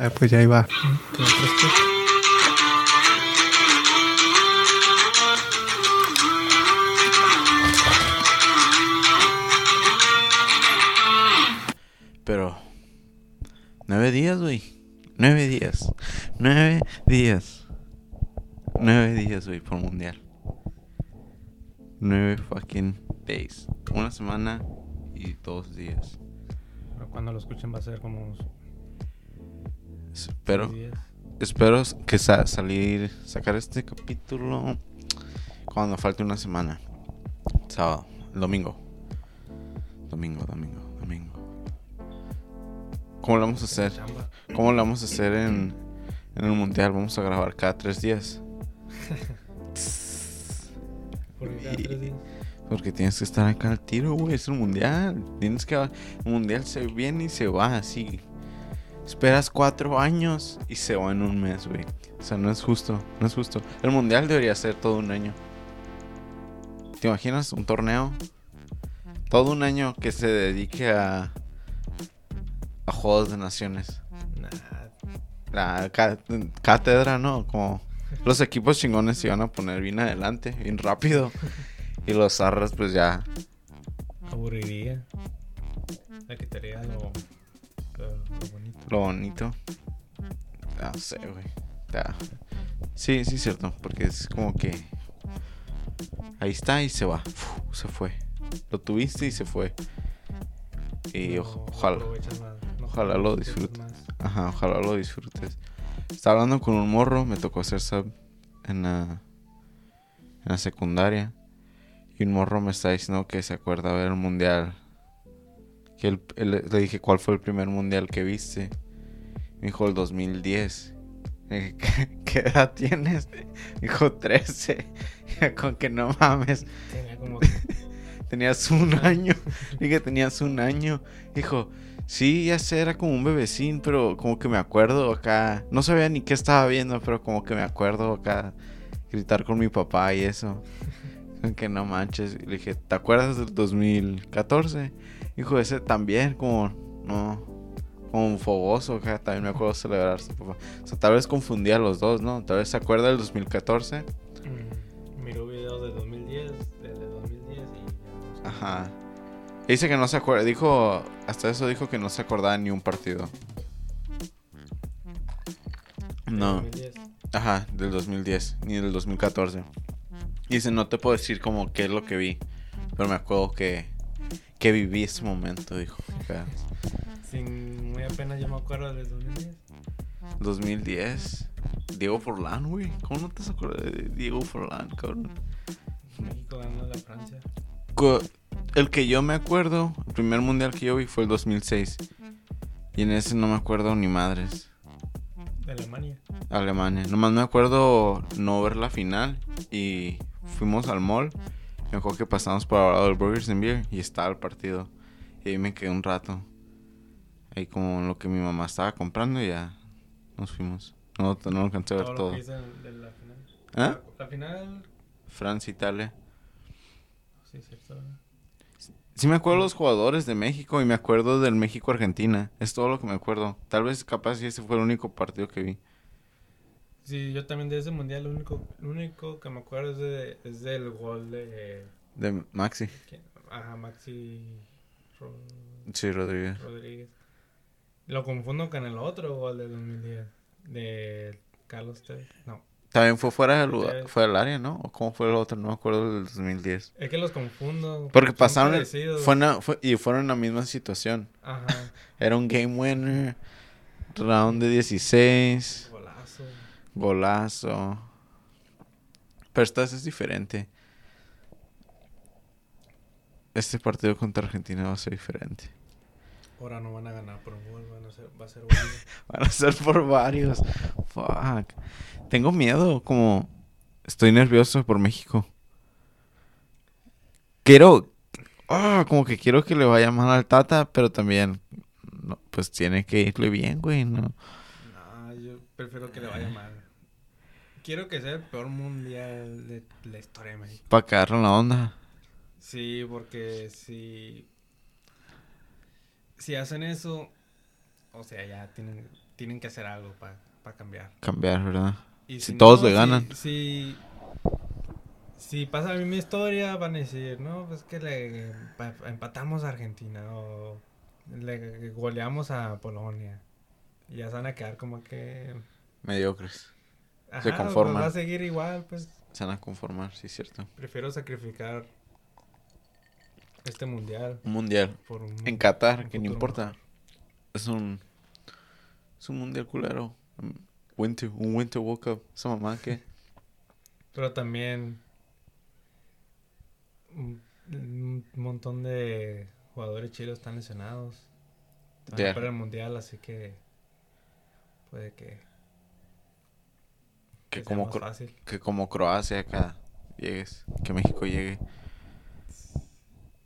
Ah, pues ya iba. Pero. Nueve días, güey. Nueve días. Nueve días. Nueve días, güey, por mundial. Nueve fucking days. Una semana y dos días. Pero cuando lo escuchen va a ser como Espero, espero que sa- salir, sacar este capítulo cuando falte una semana. Sábado, domingo. Domingo, domingo, domingo. ¿Cómo lo vamos a hacer? ¿Cómo lo vamos a hacer en, en el mundial? Vamos a grabar cada tres días. Porque cada Y- tres días. Porque tienes que estar acá al tiro, güey. Es el mundial. Tienes que. El mundial se viene y se va así. Esperas cuatro años y se va en un mes, güey. O sea, no es justo. No es justo. El mundial debería ser todo un año. ¿Te imaginas un torneo? Todo un año que se dedique a. a juegos de naciones. La cá- cátedra, ¿no? Como los equipos chingones se iban a poner bien adelante, bien rápido. Y los zarras, pues ya. aburriría. Le quitaría lo, lo, bonito. Lo bonito. No sé, güey. Sí, sí, es cierto. Porque es como que. Ahí está y se va. Se fue. Lo tuviste y se fue. Y No ojalá. no ojalá lo disfrutes. Ajá, ojalá lo disfrutes. Estaba hablando con un morro, me tocó hacer sub en la, en la secundaria. Y un morro me está diciendo que se acuerda ver el mundial. Que él- él- le dije, ¿cuál fue el primer mundial que viste? Me dijo, el 2010. Le dije, ¿qué, qué edad tienes? Me dijo, 13. Con que no mames. Tenía como Tenías un año. Dije, tenías un año. Dijo, sí, ya sé, era como un bebecín, pero como que me acuerdo acá. No sabía ni qué estaba viendo, pero como que me acuerdo acá. Gritar con mi papá y eso. Que no manches. Le dije, ¿te acuerdas del 2014? Dijo, ese también, como, no. Como un fogoso, también me acuerdo celebrar su papá. O sea, tal vez confundía a los dos, ¿no? Tal vez se acuerda del 2014. Mm, miró videos de 2010, de, de 2010 y ya no sé. Ajá. Dice que no se acuerda. Dijo. Hasta eso dijo que no se acordaba ni un partido. No. 2010. Ajá, del 2010. Ni del 2014. Dice, no te puedo decir como qué es lo que vi. Pero me acuerdo que. Que viví ese momento, dijo. Sin muy apenas yo me acuerdo del 2010. 2010. Diego Forlán, güey. ¿Cómo no te has acordado de Diego Forlán, cabrón? México ganó a la Francia. Co- El que yo me acuerdo, el primer mundial que yo vi fue el 2006. Y en ese no me acuerdo ni madres. De Alemania. Alemania. Nomás me acuerdo no ver la final y fuimos al mall. Me acuerdo que pasamos por lado del Burgers and Beer y estaba el partido. Y ahí me quedé un rato. Ahí como lo que mi mamá estaba comprando y ya nos fuimos. No, no lo alcancé a ver Todo todo. lo que hice en- de la final. ¿Ah? La, la final. Francia, Italia. Sí, cierto. Sí me acuerdo de los jugadores de México y me acuerdo del México-Argentina. Es todo lo que me acuerdo. Tal vez capaz si ese fue el único partido que vi. Sí, yo también de ese mundial, lo único, lo único que me acuerdo es, de, es del gol de. De Maxi. ¿quién? Ajá, Maxi Sí, Rodríguez. Rodríguez. Lo confundo con el otro gol de 2010. De Carlos Tevez. No. También fue fuera del, lugar- del área, ¿no? ¿O cómo fue el otro? No me acuerdo del 2010. Es que los confundo. Porque pasaron, fue una- fue- y fueron en la misma situación. Ajá. Era un game winner, round de 16, Golazo. Golazo. Pero esta vez es diferente. Este partido contra Argentina va a ser diferente. Ahora no van a ganar por un gol, van a ser, va a ser bueno. Van a ser por varios. Fuck. Tengo miedo, como estoy nervioso por México. Quiero, ah, como que quiero que le vaya mal al Tata, pero también, no, pues tiene que irle bien, güey, ¿no? No, yo prefiero que le vaya mal. Quiero que sea el peor mundial de la historia de México. Para cagarle en la onda. Sí, porque si. Si hacen eso. O sea, ya tienen. tienen que hacer algo para cambiar. Cambiar, ¿verdad? Y Si todos le si- ganan. Si, si pasa la misma historia, van a decir, no, pues que le pa- empatamos a Argentina o le goleamos a Polonia. Y ya se van a quedar como que... Mediocres. Ajá, Se pues conforman. va a seguir igual, pues Se van a conformar, sí, cierto. prefiero sacrificar este mundial Un mundial. por un... En Qatar, un que no importa. Es un. Es un mundial culero. Winter, un Winter World Cup. Esa mamá que. Pero también un, un montón de jugadores chilos están lesionados. Van Ya. a perder el mundial, así que puede que, Que como, fácil. que como Croacia acá llegues. Que México llegue.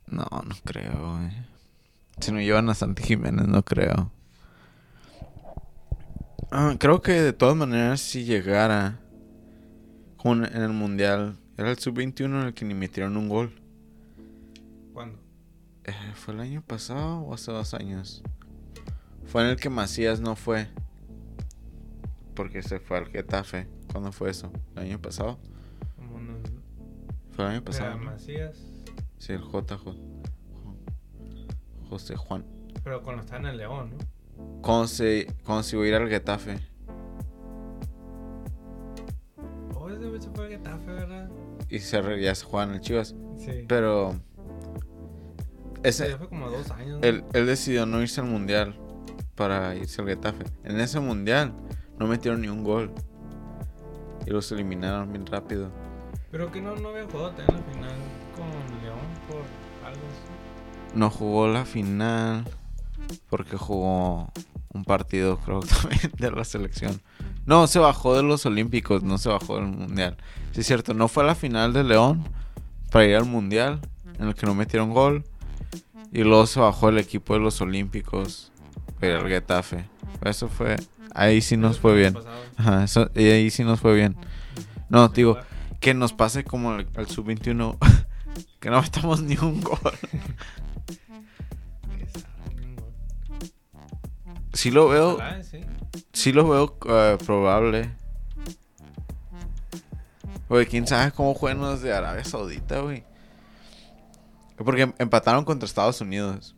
No, no creo, güey. Si no llevan a Santi Jiménez, no creo. Ah, creo que de todas maneras, si llegara como en en el mundial, era el sub-21 en el que ni metieron un gol. ¿Cuándo? Eh, ¿Fue el año pasado o hace dos años? Fue en el que Macías no fue. Porque se fue al Getafe. ¿Cuándo fue eso? ¿El año pasado? ¿Fue el año pasado? no? Macías, Sí, el JJ. José Juan. pero cuando estaba en el León, ¿no? ¿Cómo se, se iba a ir al Getafe? Oh, ese se fue al Getafe, ¿verdad? Y se, ya se en el Chivas. Sí. Pero. Ese, ya fue como dos años. ¿no? él, él decidió no irse al mundial para irse al Getafe. En ese mundial no metieron ni un gol. Y los eliminaron bien rápido. Pero que no, no había jugado también la final con León por algo así. No jugó la final porque jugó un partido, creo que también, de la selección. No, se bajó de los Olímpicos, no se bajó del Mundial. Sí, es cierto, no fue a la final de León para ir al Mundial, en el que no metieron gol. Y luego se bajó el equipo de los Olímpicos para ir al Getafe. Eso fue. Ahí sí nos fue bien. Ajá, eso- y ahí sí nos fue bien. No, digo, que nos pase como al, al sub-21, que no metamos ni un gol. Sí lo veo, Ojalá, sí. lo veo eh, probable. Güey, quién sabe cómo juegan los de Arabia Saudita, güey. Porque em- empataron contra Estados Unidos.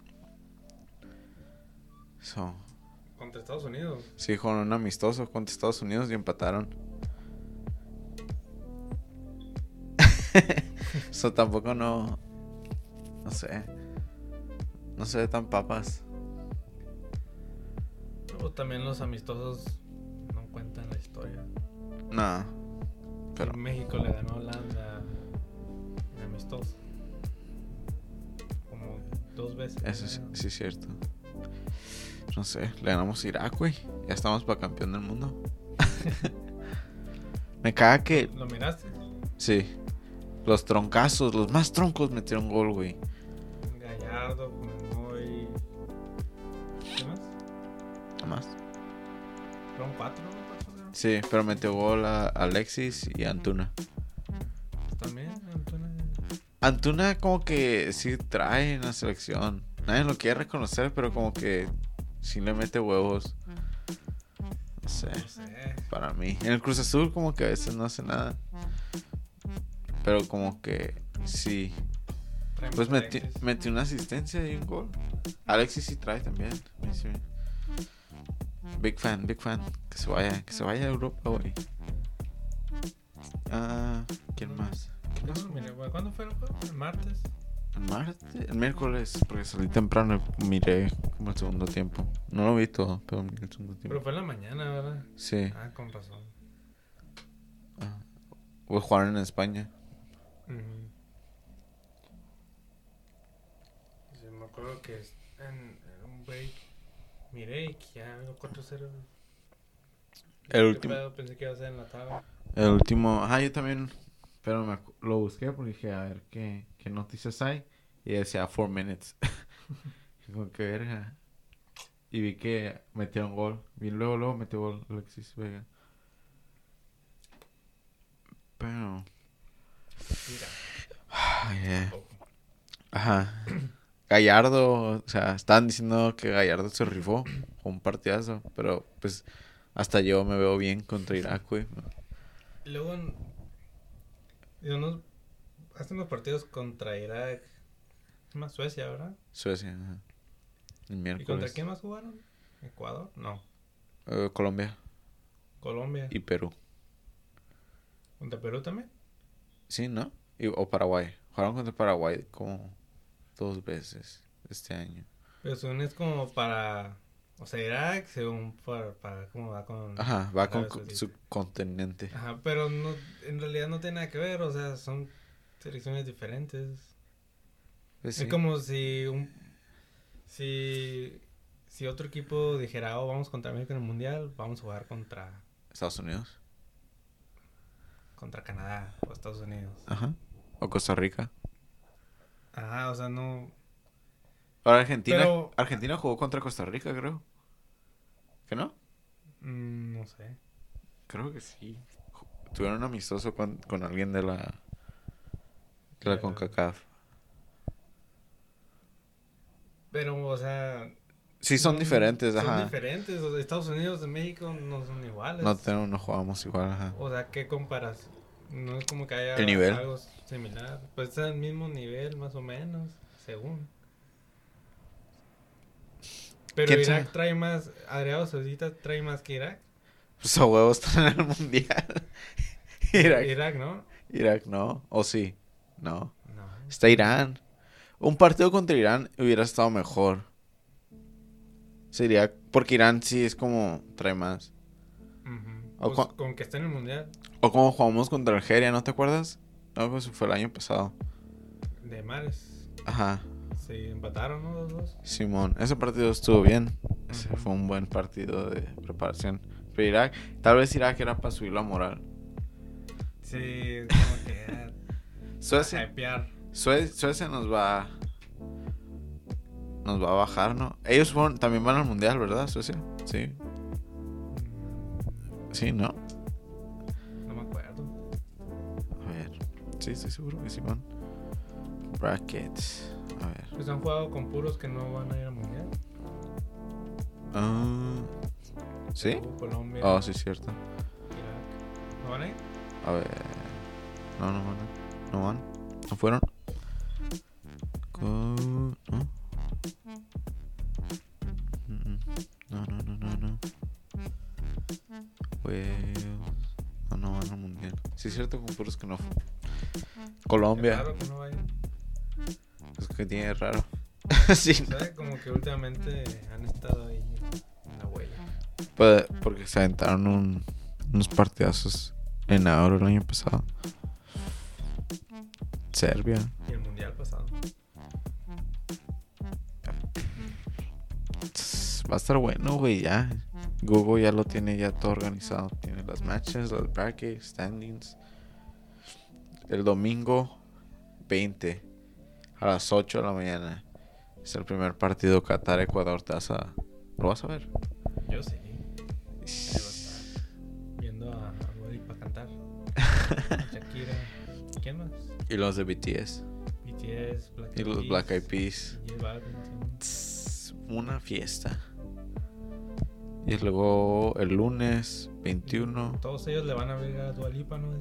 So, Contra Estados Unidos. sí, con un amistoso contra Estados Unidos y empataron. Eso tampoco no. No sé. No se ve tan papas. O también los amistosos no cuentan la historia. No. Pero. México le ganó a Holanda en amistoso. Como dos veces. Eso sí, sí es cierto. No sé, le ganamos a Irak, güey. Ya estamos para campeón del mundo. Me caga que. ¿Lo miraste? Sí. Los troncazos, los más troncos metieron gol, güey. Gallardo, Fumemoy. ¿Qué más? Nada más. Fueron cuatro, ¿no? Sí, pero metió gol a Alexis y a Antuna. También, Antuna. Antuna como que sí trae en la selección. Nadie lo quiere reconocer, pero como que sí le mete huevos. No sé. No sé. para mí. En el Cruz Azul como que a veces no hace nada. Pero como que sí. Pues Alexis. metió una asistencia y un gol. Alexis sí trae también. Big fan, big fan. Que se vaya, que se vaya a Europa, güey. Ah, ¿quién más? ¿Cuándo fue el juego? ¿El martes? El martes, el miércoles, porque salí temprano y miré como el segundo tiempo. No lo vi todo, pero miré el segundo Pero tiempo. fue en la mañana, ¿verdad? Sí, Ah, con razón. ah. Voy a jugar en España. Ujú. Sí, me acuerdo que en, en un break miré y que ya iba 4-0. El ¿Qué último-? Pensé que iba a ser en la tabla. El último, ah, yo también, pero me lo busqué porque dije, a ver qué, qué noticias hay. Y decía 4 minutes. Y como que verga. Y vi que metieron gol. Vi luego, luego metió gol Alexis Vega. Pero. Eh, Ajá. Gallardo, o sea, estaban diciendo que Gallardo se rifó. Un partidazo. Pero pues hasta yo me veo bien contra Irak, güey. Y luego, en- y unos, hacen los partidos contra Irak, más Suecia, ¿verdad? Suecia, ajá. El ¿Y miércoles. contra quién más jugaron? ¿Ecuador? No. Eh, Colombia ¿Colombia? y Perú. ¿Contra Perú también? Sí, ¿no? Y- o Paraguay. Jugaron contra Paraguay como dos veces este año. Pero según es como para... O sea, Irak, según para... para ¿Cómo va con...? Ajá, va con Arabia co- Saudita. su continente. Ajá, pero no, en realidad no tiene nada que ver, o sea, son selecciones diferentes. Pues sí. Es como si un... Si... Si otro equipo dijera, oh, vamos contra América en el Mundial, vamos a jugar contra... Estados Unidos. Contra Canadá o Estados Unidos. Ajá. O Costa Rica. Ajá, o sea, no... Ahora Argentina. Pero- Argentina jugó contra Costa Rica, creo. ¿Que no? mm, no sé. Creo que sí. Tuvieron un amistoso con, con alguien de la. De la. CONCACAF. Pero, o sea... Sí, son diferentes, Son ajá. diferentes, o sea, Estados Unidos y México no son iguales. No, tenemos, no jugamos igual, ajá. O sea, ¿qué comparas? No es como que haya El nivel. algo similar. Pues es el mismo nivel, más o menos, según. Pero ¿Quién Irak trae más, Arabia Saudita trae más que Irak. Pues a huevos están en el mundial. Irak. Irak, ¿no? Irak, no. O sí. No. No. Está Irán. Un partido contra Irán hubiera estado mejor. Sería. Porque Irán sí es como. Trae más. O Pues, con que esté en el mundial O como jugamos contra Algeria, ¿no te acuerdas? No, pues fue el año pasado. de mares. Ajá. Se empataron, ¿no? Los dos. Simón, ese partido estuvo bien. Ese fue un buen partido de preparación. Pero Irak, tal vez Irak era para subir la moral. Sí, como que. Suecia. Sue- Suecia nos va. Nos va a bajar, ¿no? Ellos fueron, también van al mundial, ¿verdad? Suecia. Sí. Sí, ¿no? No me acuerdo. A ver. Sí, estoy seguro que sí van. Brackets. A ver. Pues han jugado con puros que no van a ir al mundial. Ah, ¿Sí? Colombia. Oh, sí, cierto. Irak. ¿No van a ir? A ver. No, no van. No van. ¿No fueron? Co- ¿No? Mm, mm. No, no, no, no, no. Pues. No, no van al mundial. Sí, es cierto, con puros que no. Colombia. Claro que no vayan. Es que tiene raro. sí, no. ¿Sabes? Como que últimamente han estado ahí en la huella. Pues, porque se aventaron un- unos partidazos en Euro el año pasado. Serbia. Y el mundial pasado. Va a estar bueno, güey, ya. Google ya lo tiene ya todo organizado. Tiene las matches, los brackets, standings. El domingo 20 a las 8 de la mañana. Es el primer partido Qatar-Ecuador. ¿Te vas a... ¿Lo vas a ver? Yo sí. Ahí voy a estar viendo a, a para cantar. Shakira. ¿Quién más? Y los de BTS. BTS, Black Y los Peas, Black Eyed Peas. Tss, Una fiesta. Y luego el lunes 21. Todos ellos le van a abrir a Dua Lipa, ¿no?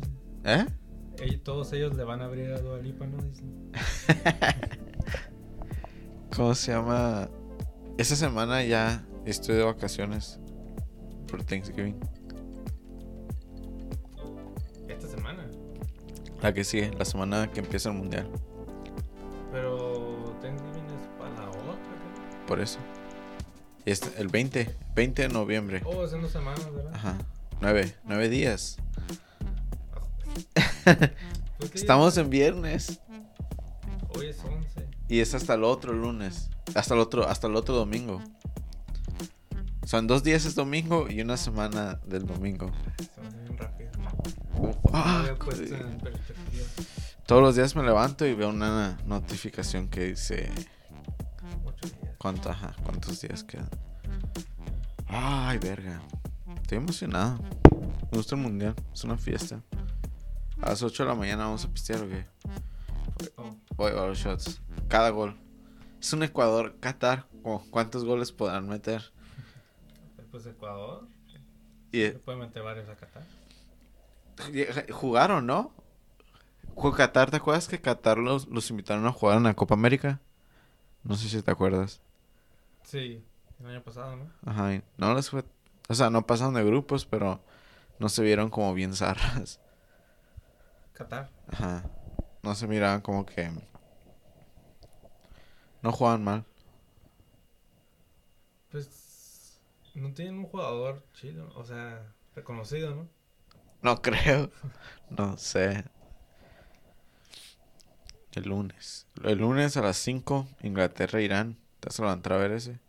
¿Eh? Todos ellos le van a abrir a Dua Lipa, ¿no? Dicen. ¿Cómo se llama? Esta semana ya estoy de vacaciones por Thanksgiving. La que sigue, la semana que empieza el mundial. Pero Thanksgiving es para la otra. Por eso. Y este, el 20, 20 de noviembre. Oh, es en dos semanas, ¿verdad? Ajá. Nueve, nueve días. Pues, ¿qué Estamos en viernes. Hoy es 11. Y es hasta el otro lunes. Hasta el otro, hasta el otro domingo. Son dos días es domingo y una semana del domingo. Se va a hacer bien rápido. Ah, No había puesto en perspectiva. Todos los días me levanto y veo una notificación que dice cuánto, ajá, cuántos días quedan. Ay, verga. Estoy emocionado. Me gusta el mundial. Es una fiesta. A las 8 de la mañana vamos a pistear o qué? Oh, Voy a los shots. Cada gol. Es un Ecuador-Qatar. ¿Cuántos goles podrán meter? Pues Ecuador. Y, Se puede meter varios a Qatar. jugaron, ¿no? Jugó Qatar, ¿te acuerdas que Qatar los, los invitaron a jugar en la Copa América? No sé si te acuerdas. Sí, el año pasado, ¿no? Ajá, no les fue... O sea, no pasaron de grupos, pero no se vieron como bien zarras. Qatar. Ajá. No se miraban como que... No jugaban mal. Pues no tienen un jugador chido, o sea, reconocido, ¿no? No creo. No sé. El lunes. El lunes a las 5, Inglaterra, Irán. ¿Te vas a levantar a ver ese?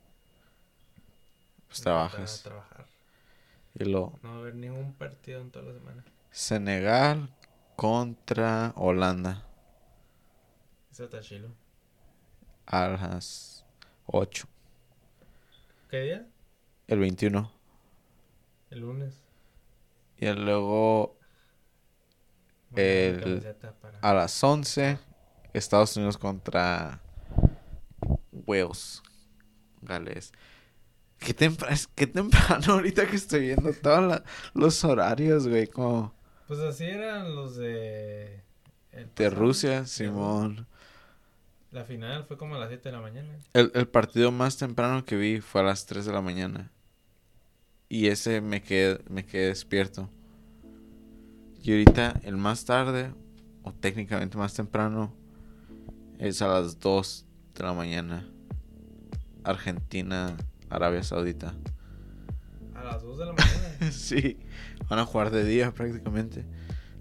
Pues trabajas. A trabajar. Y lo... No va a haber ningún partido en toda la semana. Senegal contra Holanda. Ese está chilo. A las 8. ¿Qué día? El 21. El lunes. Y luego El- para- a las 11, Estados Unidos contra Wales. Gales. Qué, tempra- es- qué temprano ahorita que estoy viendo todos los horarios, güey. Como Pues así eran los de... el de Rusia, Simón. La final fue como a las 7 de la mañana. El, el partido más temprano que vi fue a las 3 de la mañana. Y ese me quedé, me quedé despierto. Y ahorita el más tarde, o técnicamente más temprano, es a las 2 de la mañana. Argentina, Arabia Saudita. A las 2 de la mañana. sí, van a jugar de día prácticamente.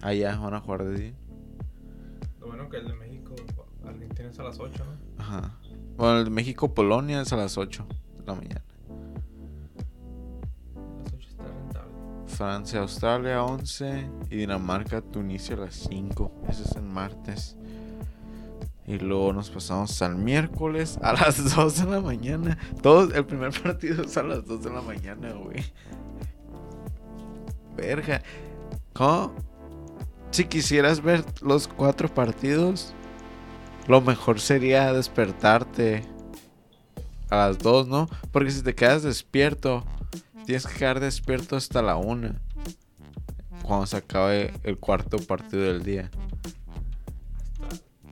Allá van a jugar de día. Lo bueno que el de México, Argentina es a las 8, ¿no? Ajá. Bueno, el de México-Polonia es a las 8 de la mañana. Francia, Australia 11 y Dinamarca, Tunisia a las 5. Ese es el martes. Y luego nos pasamos al miércoles a las 2 de la mañana. Todo el primer partido es a las 2 de la mañana, güey. Verga. ¿Cómo? Si quisieras ver los cuatro partidos, lo mejor sería despertarte a las 2, ¿no? Porque si te quedas despierto, Tienes que quedar despierto hasta la una. Cuando se acabe el cuarto partido del día.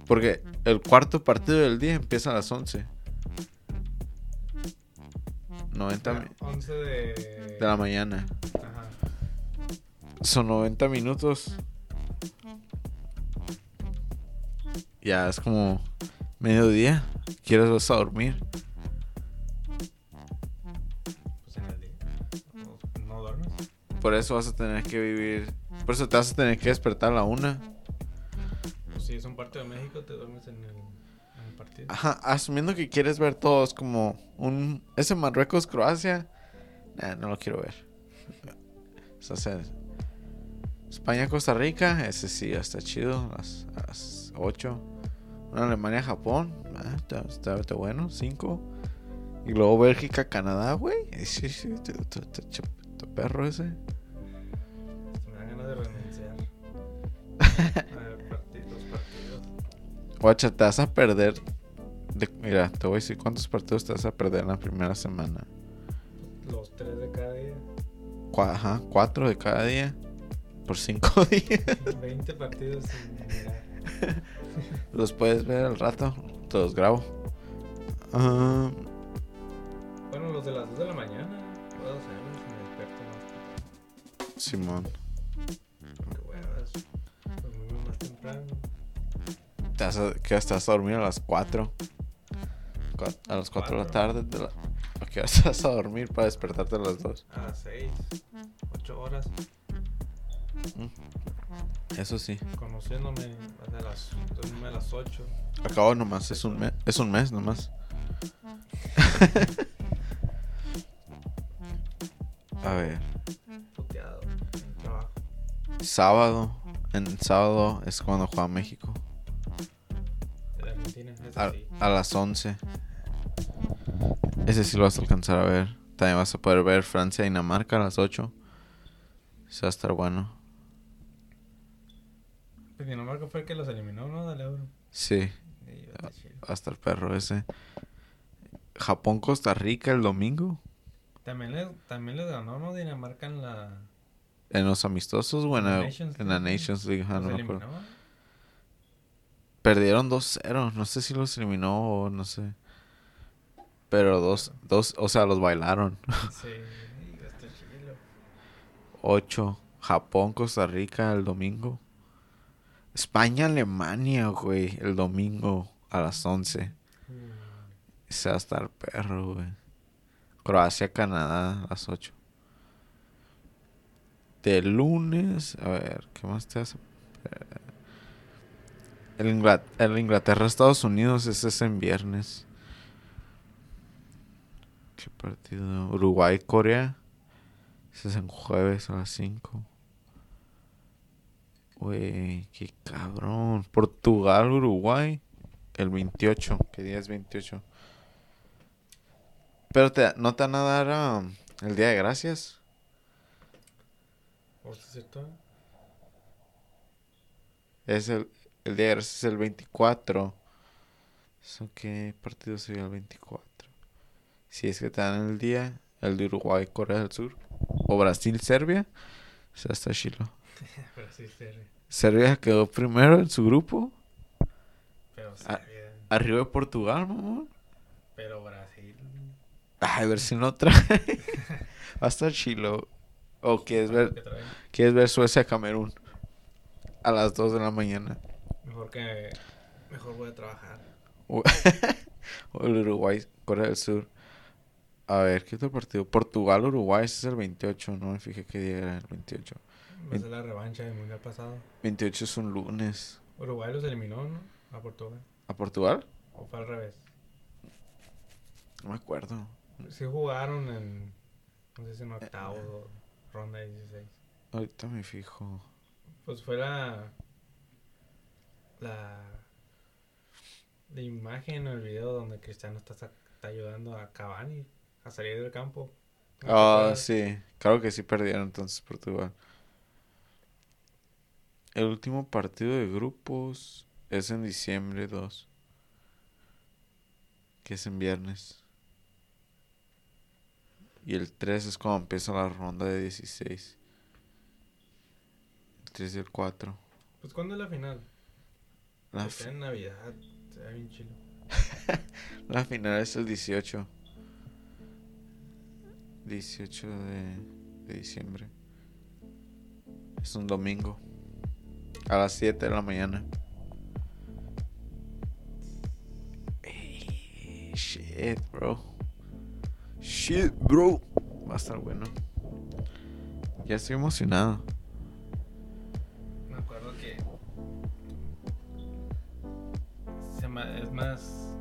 Porque el cuarto partido del día empieza a las 11. 90 mi- 11 de... de la mañana. Ajá. Son 90 minutos. Ya es como mediodía. ¿Quieres vas a dormir? Por eso vas a tener que vivir. Por eso te vas a tener que despertar a la una. Pues si es un partido de México, te duermes en el, en el partido. Ajá, asumiendo que quieres ver todos como un... Ese Marruecos-Croacia, nah, no lo quiero ver. O sea, España-Costa Rica, ese sí, está chido, a las, las 8. Una Alemania-Japón, ah, está, está- está bueno, 5. Y luego Bélgica-Canadá, güey. Sí, sí, está- perro ese. Me dan ganas de renunciar. a ver, partidos, partidos. Guacha, te vas a perder. de- mira, te voy a decir cuántos partidos te vas a perder en la primera semana. Los tres de cada día. Cua- Ajá, cuatro de cada día. Por cinco días. 20 partidos sin mirar. Los puedes ver al rato. Te los grabo. Ah, Bueno, los de las 2 de la mañana. Simón. Qué huevas. Dormimos más temprano. Te que te vas a dormir a las 4. A las 4 de la tarde. De la, ¿A qué hora te vas a dormir para despertarte a las 2? A las 6. 8 horas. Eso sí. Conociéndome. A las, a las 8. Acabo nomás. Es un, mes, es un mes nomás. a ver. Puteado. Trabajo. Sábado. En sábado es cuando juega México. Argentina. A, sí. a las 11. Ese sí lo vas a alcanzar a ver. También vas a poder ver Francia y Dinamarca a las 8. Eso va a estar bueno. Pues Dinamarca fue el que los eliminó, ¿no? Del euro. Sí. Sí, va a estar chido. Hasta el perro ese. Japón, Costa Rica el domingo. También les, también les ganó, ¿no? Dinamarca en la... En los amistosos o en, la Nations en la League. Nations League. ah, los no me eliminó. acuerdo. Perdieron 2-0. No sé si los eliminó o no sé. Pero dos, dos, o sea, los bailaron. Sí, va a estar chido. 8. Japón, Costa Rica el domingo. España, Alemania, güey. El domingo a las 11. Ese va a estar perro, güey. Croacia, Canadá a las 8. De lunes, a ver, ¿qué más te hace? El, Ingla- el Inglaterra, Estados Unidos, ese es en viernes. ¿Qué partido? Uruguay, Corea. Ese es en jueves a las 5. Güey, qué cabrón. Portugal, Uruguay. El 28. ¿Qué día es 28? Pero te, no te van a dar um, el día de gracias. ¿O es el, el día de gracias es el 24. ¿Eso qué partido sería el 24? Si es que te dan el día, el de Uruguay, Corea del Sur. O Brasil, Serbia. O sea, está chilo. Sí, serio. Serbia quedó primero en su grupo. Pero. Serbia. Arriba de Portugal, mamón. Pero Brasil. Ay, a ver si no trae. Va a estar chilo. O quieres ver, quieres ver Suecia-Camerún. A las 2 de la mañana. Mejor que. Mejor voy a trabajar. Uruguay, Corea del Sur. A ver, ¿qué otro partido? Portugal, Uruguay, ese es el 28. No me fijé qué día era el 28. Va a ser la revancha del mundial pasado. 28 es un lunes. Uruguay los eliminó, ¿no? A Portugal. ¿A Portugal? ¿O fue al revés? No me acuerdo. Sí jugaron en. No sé si en octavos o ronda 16. Ahorita me fijo. Pues fue la. La. La imagen o el video donde Cristiano está, está ayudando a Cavani a salir del campo. ¿No te Ah, sí. Claro que sí perdieron entonces Portugal. El último partido de grupos es en diciembre 2. Que es en viernes. Y el 3 es cuando empieza la ronda de 16. El 3 y el 4. Pues ¿cuándo es la final? La, Está en Navidad. Ve bien chilo. la final es el 18. 18 de, de diciembre. Es un domingo. A las 7 de la mañana. Ey, shit, bro. Shit, bro. Va a estar bueno. Ya estoy emocionado. Me acuerdo que. se ma- es más.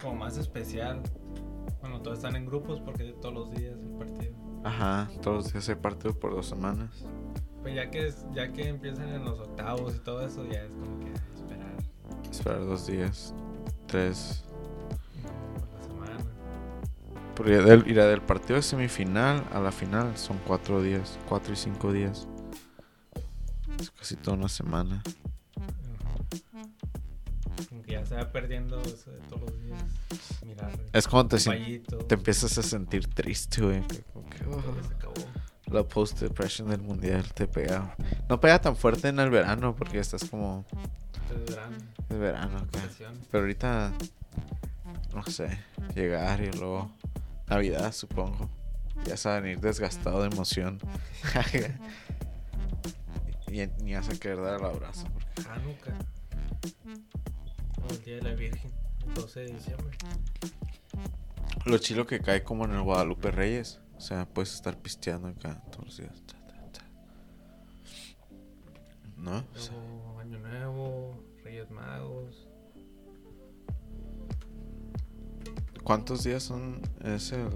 Como más especial. Cuando todos están en grupos porque de todos los días el partido. Ajá, todos los días hay partido por dos semanas. Pues ya que, es, ya que empiezan en los octavos y todo eso, ya es como que esperar Esperar dos días. Tres. Porque del, mira, del partido de semifinal a la final son cuatro días, cuatro y cinco días. Es casi toda una semana. Ya se va perdiendo eso de todos los días. Mirar. Es cuando te, te empiezas a sentir triste, güey. oh, la post-depression del mundial te pega. No pega tan fuerte en el verano porque estás como... Entonces verán Es verano vacaciones. Pero ahorita, no sé, llegar y luego Navidad, supongo. Ya vas a venir desgastado de emoción. y ni vas a querer dar el abrazo. porque- Hanukkah. O el día de la Virgen. El 12 de diciembre. Lo chilo que cae como en el Guadalupe Reyes. O sea, puedes estar pisteando acá todos los días. ¿No? O sea, Año Nuevo, Reyes Magos. ¿Cuántos días son? Es el...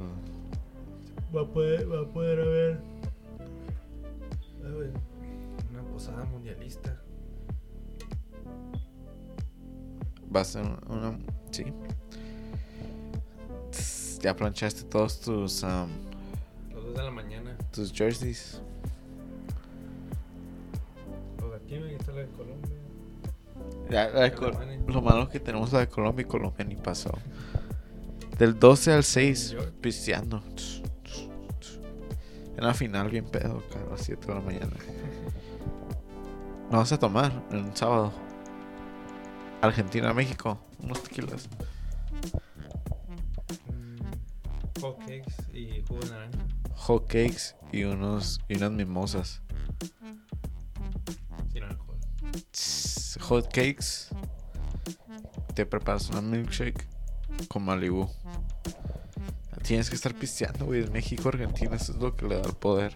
Va a poder, va a poder haber una posada mundialista. Va a ser una... Sí. Ya planchaste todos tus... um, Los 2 de la mañana. tus jerseys. Los de aquí, está la de Colombia. Ya, la de Col- lo malo que tenemos la de Colombia y Colombia ni pasó. Del 12 al 6, York. pisteando. En la final, bien pedo, a las 7 de la mañana. No vas a tomar en un sábado. Argentina, México, unos tequilas. Hot cakes y jugo de naranja. Hot cakes y unos y unas mimosas. Sin alcohol. Hot cakes. Te preparas una milkshake con Malibu. Tienes que estar pisteando, güey. Es México, Argentina, eso es lo que le da el poder.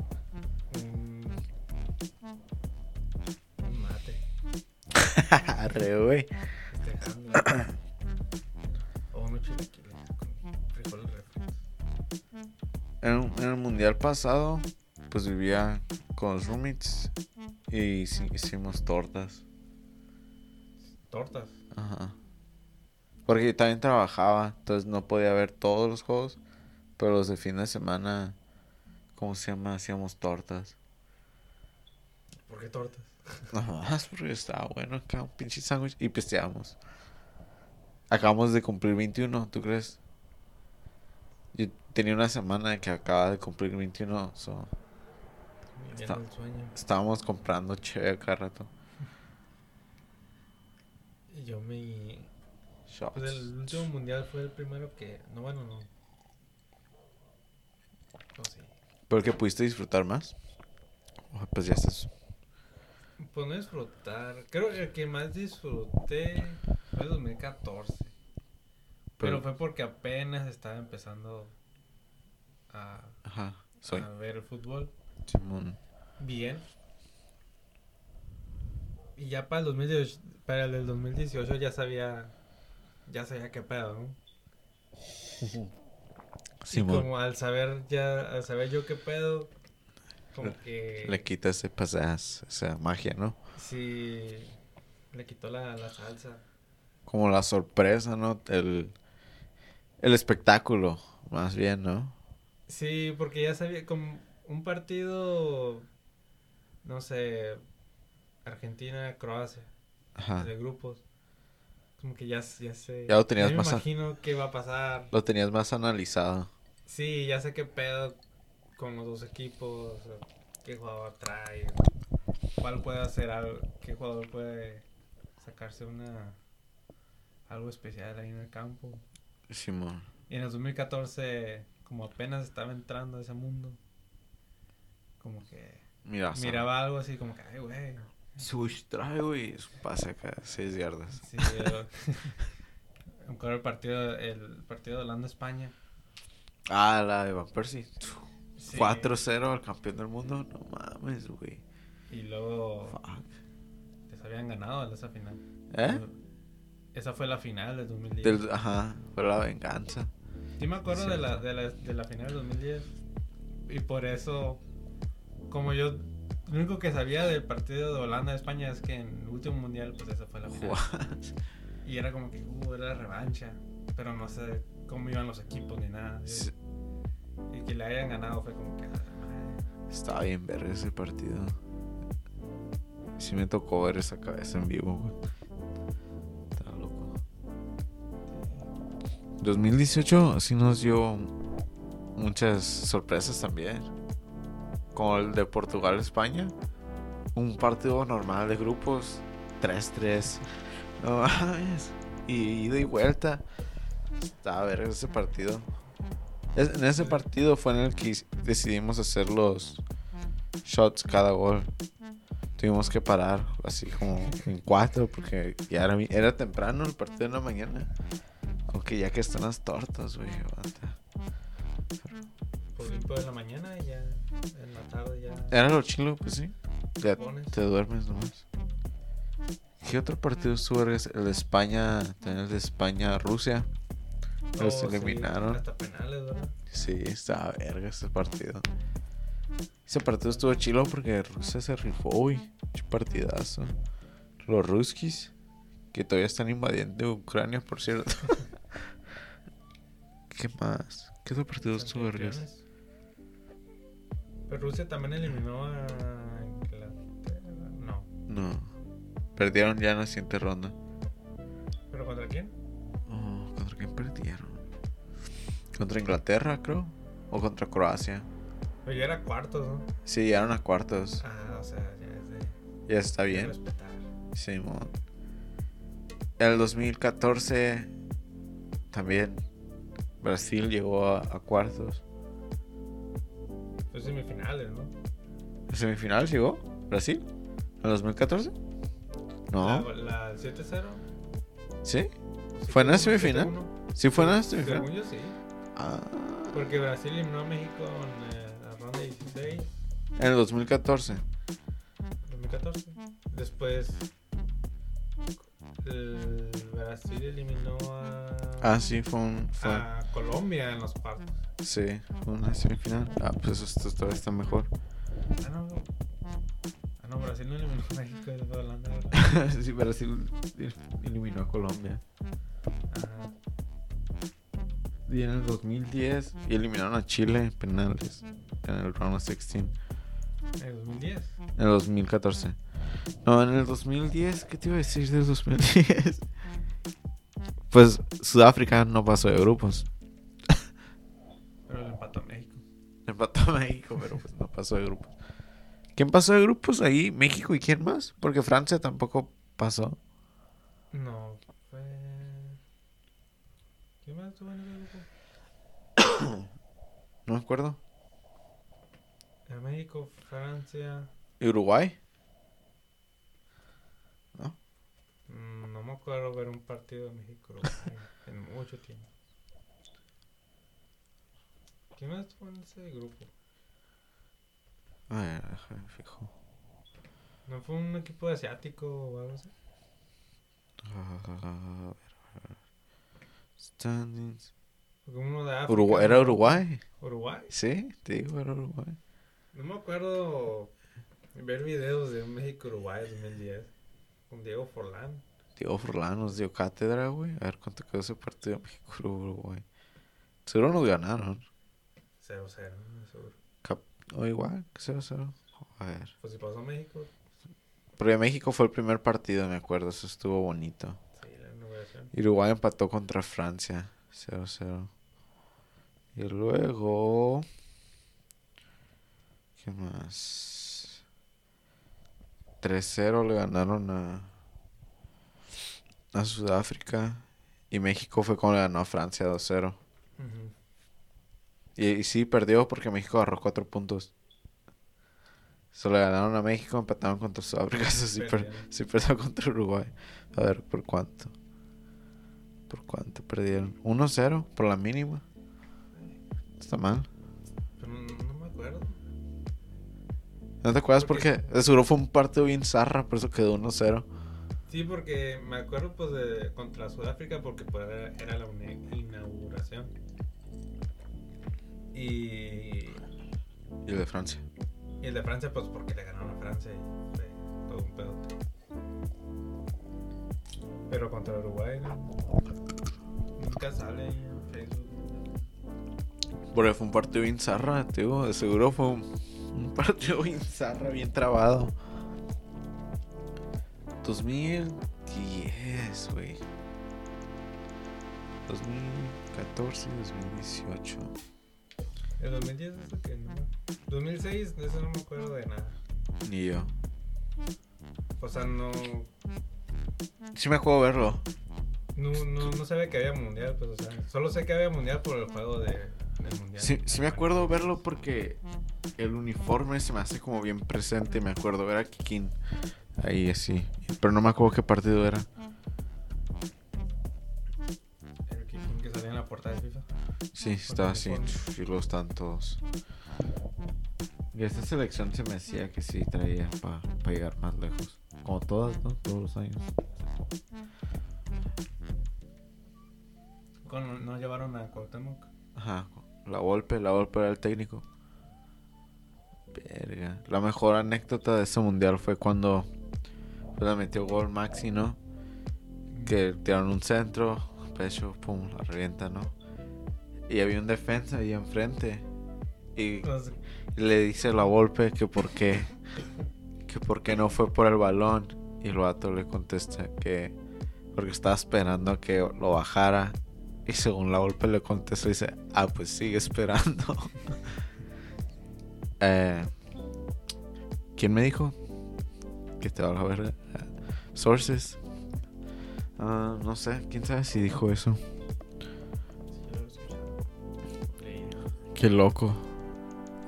Un mate. Arre, güey. Festejando. o unos chilaquiles con frijoles refritos. En, en el mundial pasado, pues vivía con los roommates y hici- hicimos tortas. Tortas. Ajá. Porque yo también trabajaba, entonces no podía ver todos los juegos, pero los de fin de semana, ¿cómo se llama? Hacíamos tortas. ¿Por qué tortas? Nada más porque estaba bueno acá, un pinche sándwich y pisteábamos. Acabamos de cumplir 21, ¿tú crees? Yo tenía una semana que acaba de cumplir 21, so, Viviendo Está- el sueño. estábamos comprando chévere cada rato. Y yo me. Shots. Pues el último mundial fue el primero que. No, bueno, no. No sí. ¿Pero que pudiste disfrutar más? Oh, Pues ya estás. Pues no disfrutar. Creo que el que más disfruté fue el 2014. Pero, Pero- fue porque apenas estaba empezando a, Ajá, soy. a ver el fútbol Simón. bien. Y ya para el 2018, para el del 2018 ya sabía ya sabía qué pedo, ¿no? Y Simón. como al saber ya al saber yo qué pedo como que Le quita ese pasas, esa magia, ¿no? sí le quitó la, la salsa. Como la sorpresa, ¿no? El, el espectáculo, más bien, ¿no? Sí, porque ya sabía, como un partido, no sé, Argentina, Croacia, Ajá. de grupos. Como que ya, ya sé. Ya lo tenías me más imagino qué va a pasar. Lo tenías más analizado. Sí, ya sé qué pedo con los dos equipos, qué jugador trae, cuál puede hacer algo, qué jugador puede sacarse una algo especial ahí en el campo. Simón. Y en el 2014, como apenas estaba entrando a ese mundo, como que Mira, miraba algo así como que, ay, güey. Switch trae, güey. Pase acá, 6 yardas. Sí, yo- me acuerdo el partido, el partido de Holanda-España. Ah, la de Van Persie. Sí. 4-0 al campeón del mundo. No mames, güey. Y luego Fuck. les habían ganado en esa final. ¿Eh? Esa fue la final del 2010. Del, ajá, fue la venganza. Sí me acuerdo de la, de, la, de la final del 2010. Y por eso, como yo, lo único que sabía del partido de Holanda-España es que en el último mundial, pues esa fue la final. Y era como que, uh, era la revancha. Pero no sé cómo iban los equipos ni nada. Sí, Y que le hayan ganado fue como que, ah. Estaba bien ver ese partido. Sí me tocó ver esa cabeza en vivo, güey. Estaba loco. 2018 sí nos dio muchas sorpresas también. Como el de Portugal-España. Un partido normal de grupos. 3-3. No mames. Y ida y vuelta. A ver ese partido. Es- en ese partido fue en el que decidimos hacer los shots cada gol. Tuvimos que parar así como en cuatro porque ya era, era temprano el partido en la mañana. Como que ya que están las tortas, güey. Por en la mañana Era lo chilo, pues sí. Ya te duermes nomás. ¿Qué otro partido estuvo? El de España, también el de España-Rusia. Los Oh, sí, eliminaron. hasta penales, ¿verdad? Sí, estaba verga ese partido. Ese partido estuvo chilo porque Rusia se rifó, güey. Qué partidazo. Los ruskis, que todavía están invadiendo Ucrania, por cierto. ¿Qué más? ¿Qué otro partido estuvo vergas? Pero Rusia también eliminó a Inglaterra. No. No. Perdieron ya en la siguiente ronda. ¿Pero contra quién? Oh, ¿Contra quién perdieron? ¿Contra Inglaterra, creo? ¿O contra Croacia? Pero ya era cuartos, ¿no? Sí, llegaron a cuartos. Ah, o sea, ya es de, Ya está bien. respetar. Simón. En el 2014 también Brasil llegó a, a cuartos. Pues semifinales, ¿no? ¿Semifinal llegó? ¿Brasil? ¿En el 2014? No. La, la 7-0. ¿Sí? ¿Fue en la 7-1, semifinal? 7-1. ¿Sí fue en la semifinal? Según yo sí. Ah, Porque Brasil eliminó a México en eh, la ronda 16, en el 2014. 2014. Después el Brasil eliminó a, Ah, sí, fue un... Fue, a Colombia en los cuartos. Sí, una semifinal. Ah, pues esto todavía está mejor. Ah, no. Ah, no, Brasil no eliminó a México, era Holanda. sí, Brasil eliminó a Colombia. Ajá. Y en el 2010 y eliminaron a Chile en penales en el round of 16. En el 2010. En el 2014. No, en el 2010, ¿qué te iba a decir del 2010? Pues Sudáfrica no pasó de grupos. Empató a México, pero pues no pasó de grupos. ¿Quién pasó de grupos ahí? ¿México y quién más? Porque Francia tampoco pasó. No, fue. ¿Quién más estuvo en ese grupo? No me acuerdo. En México, Francia. ¿Y Uruguay? mm, No me acuerdo ver un partido de México en mucho tiempo. ¿Quién más estuvo en ese grupo? A ver, déjame fijo. ¿No fue un equipo asiático o algo así? A ver, a ver. Standings. Uno de África. Uruguay, ¿Era. Uruguay? ¿Uruguay? Sí, te digo, era Uruguay. No me acuerdo ver videos de un México-Uruguay 2010 con Diego Forlán. Diego Forlán nos dio cátedra, güey. A ver cuánto quedó ese partido de México-Uruguay. Seguro nos ganaron. 0-0, no seguro. Cap- O igual, 0-0. A ver. Pues si pasó México, Porque México fue el primer partido, me acuerdo. Eso estuvo bonito. sí, la inauguración. Uruguay empató contra Francia. 0-0. Y luego... ¿Qué más? 3-0 le ganaron a... A Sudáfrica. Y México fue como le ganó a Francia 2-0. Ujú. Y, y sí, perdió porque México agarró 4 puntos. Solo le ganaron a México, empataron contra Sudáfrica. Sí, per- sí perdió contra Uruguay. A ver, ¿por cuánto? ¿Por cuánto perdieron? 1-0, por la mínima. Está mal. Pero no, no me acuerdo. ¿No te acuerdas? Porque- Porque seguro fue un partido bien zarra, por eso quedó 1-0. Sí, porque me acuerdo pues de contra Sudáfrica porque pues era, la ina- inauguración. Y, Y el de Francia. y el de Francia pues porque le ganaron a Francia y fue todo un pedote. Pero contra Uruguay nunca sale en Facebook. Porque fue un partido bien zarra, digo. De seguro fue un, un partido bien zarra, bien trabado. 2010, güey. 2014, 2018. El 2010 eso que no. 2006 de eso no me acuerdo de nada. Ni yo. O sea, no Sí me acuerdo verlo. no, no, no sabía que había mundial, pues o sea, solo sé que había mundial por el juego de, del mundial. Sí, sí me acuerdo verlo porque el uniforme se me hace como bien presente. Me acuerdo ver a Kikin ahí así. Pero no me acuerdo qué partido era. El que, que salía en la portada de FIFA. Sí, estaba así. Y luego estaban todos. Y esta selección se me hacía que sí traía para llegar más lejos. Como todas, ¿no? Todos los años. Con, no llevaron a Cuauhtémoc. Ajá. La golpe, la golpe era el técnico. Verga. La mejor anécdota de ese mundial fue cuando pues, le metió gol Maxi, ¿no? Que tiraron un centro, pecho, pum, la revienta, ¿no? Y había un defensa ahí enfrente. Y le dice la golpe que por qué. Que por qué no fue por el balón. Y el vato le contesta que. Porque estaba esperando a que lo bajara. Y según la golpe le contesta y dice: Ah, pues sigue esperando. Eh, ¿Quién me dijo? Que te va a ver. Sources. Ah, no sé, quién sabe si dijo eso. Qué loco.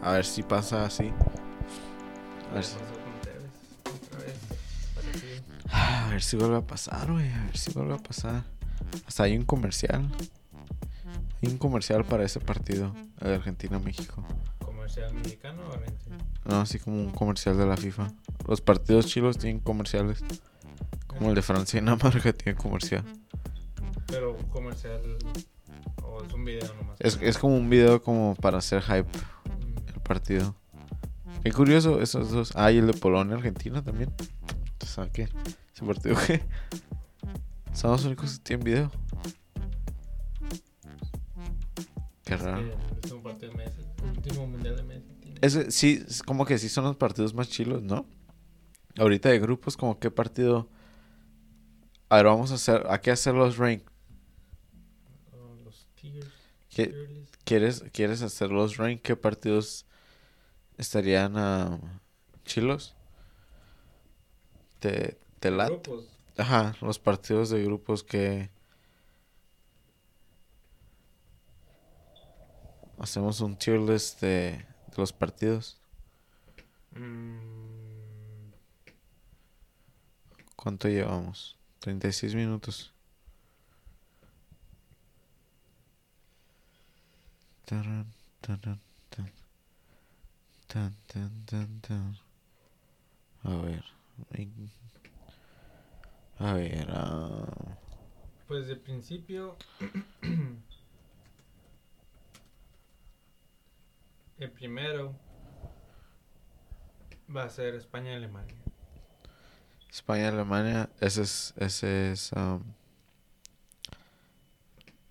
A ver si pasa así. A ver si, parecido. a ver si vuelve a pasar, güey. A ver si vuelve a pasar. Hasta hay un comercial. Hay un comercial para ese partido. El de Argentina-México. ¿Comercial mexicano o argentino? No, así como un comercial de la FIFA. Los partidos chilos tienen comerciales. Como el de Francia y Dinamarca tiene comercial. Pero comercial. O es un video nomás. Es, es como un video como para hacer hype el partido. Qué curioso, esos dos. Ah, y el de Polonia-Argentina también. ¿Sabes qué? Ese partido que. Son los únicos que tienen video. Qué raro. El último partido de Messi. El último mundial de Messi. Ese, sí, es como que sí son los partidos más chilos, ¿no? Ahorita de grupos, como qué partido. A ver, vamos a hacer. ¿A qué hacer los rank? Oh, los tiers. ¿Qué- tier list. ¿Quieres, ¿Quieres hacer los rank? ¿Qué partidos estarían ah, chilos? ¿Te, te late? Grupos. Ajá, los partidos de grupos que... Hacemos un tier list de, de los partidos. Mm, ¿Cuánto llevamos? 36 minutos. Tarán, tarán, tan. Tan, tan, tan, tan. A ver. A ver. ah, Pues de principio. el primero va a ser España-Alemania. España, Alemania. Ese es. Ese es. Um,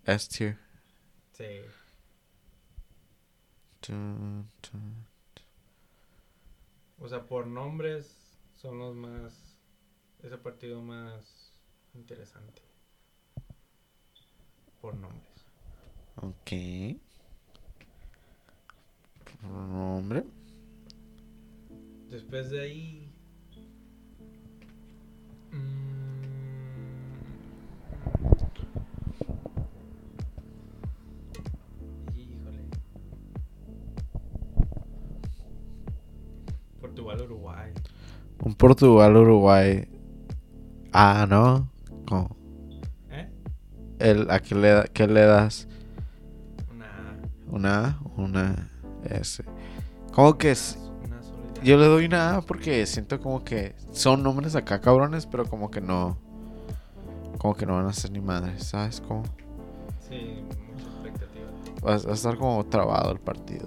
S tier. Sí. O sea, por nombres son los más. Ese partido más interesante. Por nombres. Ok. Nombre. Después de ahí. mm, Un Portugal, Uruguay. Ah, ¿no? ¿Cómo? ¿Eh? El, ¿A qué le, da- qué le das? Una. ¿Una A? Una S. Como que es. Una. Yo le doy una A porque siento como que son nombres acá cabrones, pero como que no. Como que no van a ser ni madres, ¿sabes? Como Sí, mucha expectativa. va, a- va a estar como trabado el partido.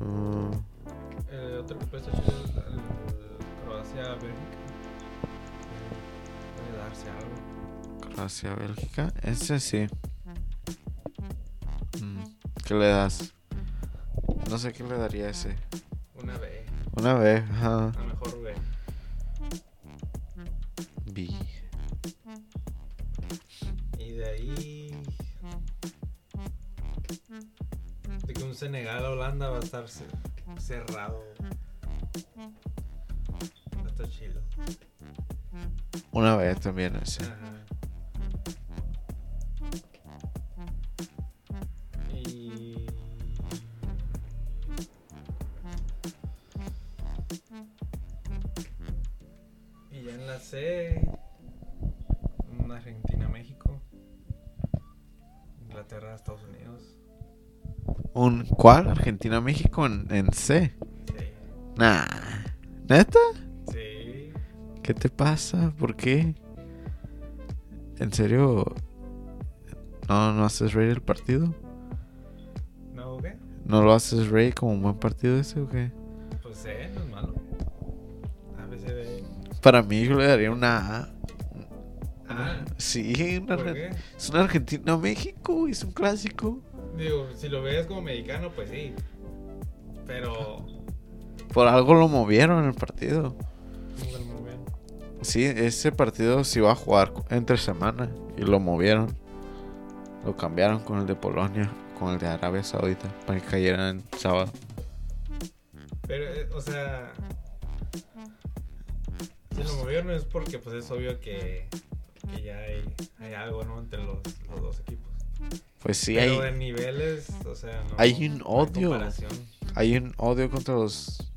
Mm, Que puede estar chido es el Croacia-Bélgica. Puede darse algo. Croacia, Bélgica. Ese sí. Mm, ¿Qué le das? No sé qué le daría ese. Una B. Una B, ajá. A lo mejor B. B. Y de ahí. De que un Senegal-Holanda va a estar ce- cerrado. A estar chilo. Una B también ese. Ajá. Y. Y ya en la C. un Argentina-México. Inglaterra-Estados Unidos. ¿Un cuál? Argentina, México en, en C. Sí. Nah. ¿Neta? Sí. ¿Qué te pasa? ¿Por qué? ¿En serio? ¿No, no haces rey el partido? ¿No qué? ¿No lo haces rey como un buen partido ese o qué? Pues C, no es malo. A, B, C, D. Para mí yo le daría una A. Ah, Sí, una es una Argentina-México, es un clásico. Digo, si lo ves como mexicano, pues sí. Pero. Por algo lo movieron en el partido. Sí, ese partido se iba a jugar entre semana y lo movieron. Lo cambiaron con el de Polonia, con el de Arabia Saudita, para que cayeran en sábado. Pero, eh, o sea. Si lo movieron es porque, pues es obvio que, que ya hay, hay algo, ¿no? Entre los, los dos equipos. Pues sí, Pero hay, de niveles, o sea, no. hay un odio. hay un odio contra los.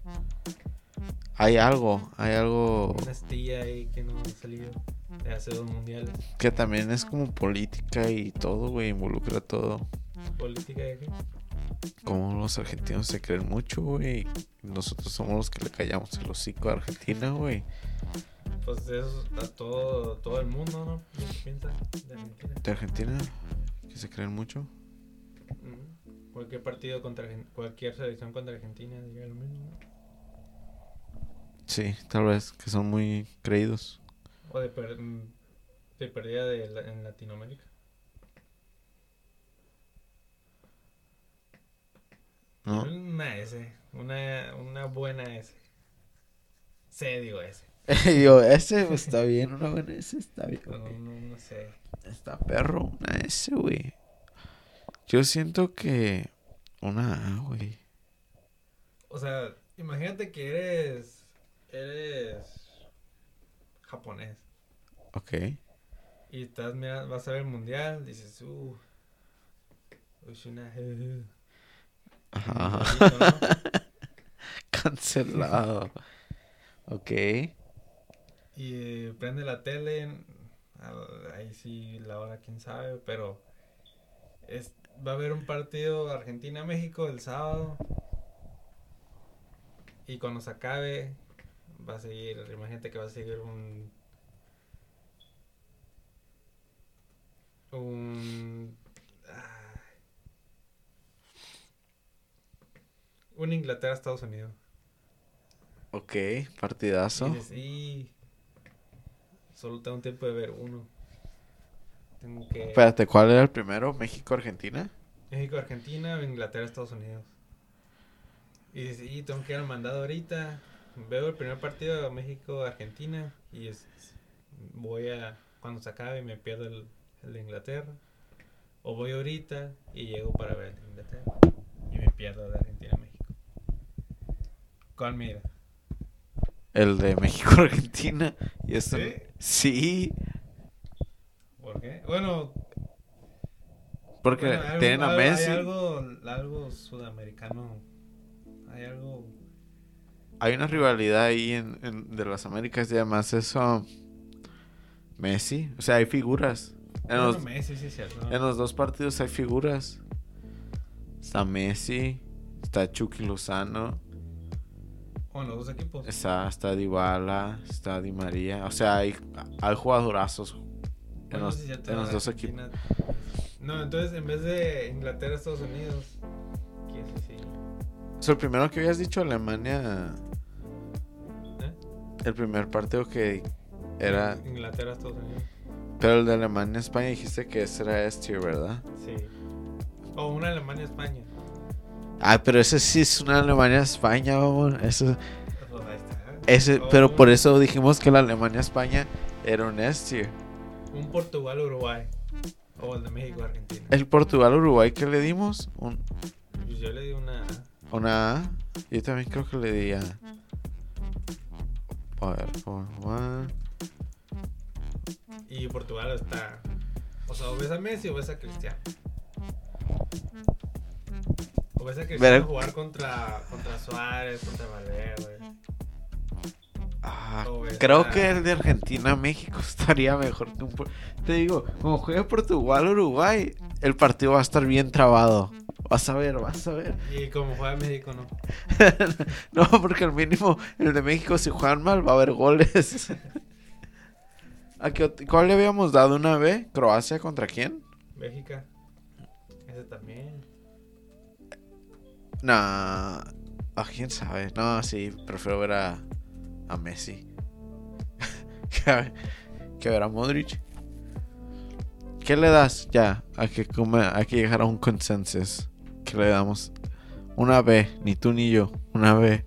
Hay algo, hay algo Una ahí que no ha salido de hace dos mundiales. que también es como política y todo, güey, involucra todo. ¿Política de qué? Como los argentinos se creen mucho, güey. Nosotros somos los que le callamos el hocico a Argentina, güey. Pues eso a todo, todo el mundo, ¿no? ¿Qué piensa de Argentina? De Argentina, se creen mucho. Ujú. Cualquier partido contra cualquier selección contra Argentina diría lo mismo. Sí, tal vez, que son muy creídos. O de, per- mm, de pérdida de la- en Latinoamérica. ¿No? Una S, una, una buena S. C, digo S. Yo, ese pues, está bien, una buena ese está bien. No, güey. no, no sé. Está perro, una S, güey. Yo siento que una A, güey. O sea, imagínate que eres. Eres. japonés. Ok. Y estás, mira, vas a ver el mundial. Dices, uh. Ushina, jeje. Ajá. Bonito, ¿no? Cancelado. ok. Y eh, prende la tele, ahí sí la hora quién sabe, pero es, va a haber un partido Argentina-México el sábado. Y cuando se acabe, va a seguir, imagínate que va a seguir un... Un... ay, un Inglaterra-Estados Unidos. Ok, partidazo. "Y, solo tengo tiempo de ver uno. Tengo que... Espérate, ¿cuál era el primero? ¿México-Argentina? México, Argentina, Inglaterra, Estados Unidos. Y y tengo que ir al mandado ahorita. Veo el primer partido de México, Argentina. Y es- voy a, cuando se acabe, me pierdo el, el de Inglaterra. O voy ahorita y llego para ver el de Inglaterra. Y me pierdo el de Argentina, México. ¿Cuál mira? El de México-Argentina. Y esto... ¿Sí? Sí, ¿Por qué? Bueno, porque Bueno, hay tienen algo- a hay Messi. algo, algo sudamericano. Hay algo. Hay una rivalidad ahí en, en- de las Américas y además eso... Messi. O sea, hay figuras. En, Bueno, los, Messi, sí, en los dos partidos hay figuras. Está Messi. Está Chucky Lozano. En los dos equipos. Está, está Dybala. Está Di María. O sea, hay, hay jugadorazos en Bueno, los, es en los dos equipos. No, entonces en vez de Inglaterra, Estados Unidos. ¿Quién sí, sí? O sea, el primero que habías dicho, Alemania. ¿Eh? El primer partido que era. Inglaterra, Estados Unidos. Pero el de Alemania, España, dijiste que ese era este, ¿verdad? Sí. O una Alemania, España. Ah, pero ese sí es una Alemania, España, vamos. Eso, ese, O pero un- por eso dijimos que la Alemania, España era un este. Un Portugal, Uruguay. O el de México, Argentina. El Portugal-Uruguay que le dimos, un- Pues yo le di una. una A. Yo también creo que le di a. A ver. Y Portugal está. O sea, o ves a Messi o ves a Cristiano. O ves a Cristiano Pero- jugar contra, contra Suárez, contra Valverde. Ah, creo a- que el de Argentina-México estaría mejor que un... Te digo, como juegue Portugal-Uruguay, el partido va a estar bien trabado. Vas a ver, vas a ver. Y como juega México, no. no, porque al mínimo el de México, si juegan mal, va a haber goles. ¿A qué ¿Cuál le habíamos dado una vez? ¿Croacia contra quién? México. Ese también. Nah. ¿A quién sabe? No, sí, prefiero ver a, a Messi. que, a, ver a Modric. ¿Qué le das? Ya, hay que, come- hay que llegar a un consenso. ¿Qué le damos? Una B, ni tú ni yo. Una B.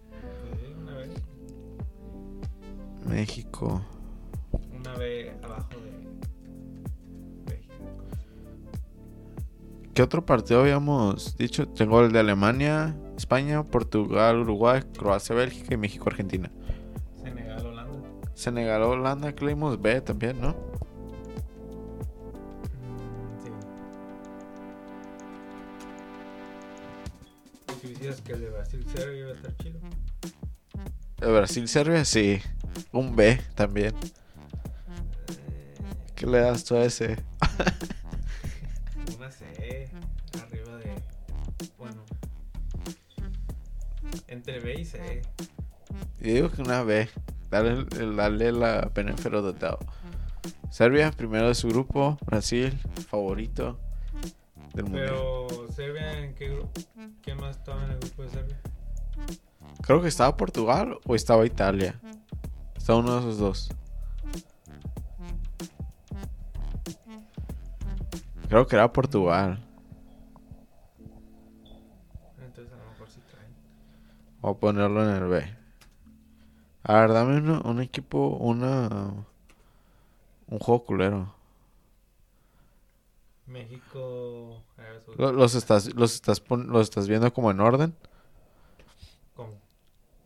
México. ¿Qué otro partido habíamos dicho? Tengo el de Alemania, España, Portugal, Uruguay, Croacia, Bélgica y México, Argentina. Senegal, Holanda. Senegal, Holanda, leímos B también, ¿no? Mm, sí. ¿Y tú decías que el de Brasil Serbia iba a estar chido? El Brasil, Serbia, sí. Un B también. Eh, ¿Qué le das tú a ese? Entre B y C. Yo digo que una B. Dale, dale la de doubt. Serbia, primero de su grupo. Brasil, favorito del mundial. Pero Serbia, ¿en qué grupo? ¿Quién más estaba en el grupo de Serbia? Creo que estaba Portugal o estaba Italia. Estaba uno de esos dos. Creo que era Portugal. Entonces a lo mejor sí traen. A ponerlo en el B. A ver, dame uno- un equipo, una... Un juego culero. México. Lo- ¿Los estás, los, estás pon- ¿Los estás viendo como en orden? ¿Cómo?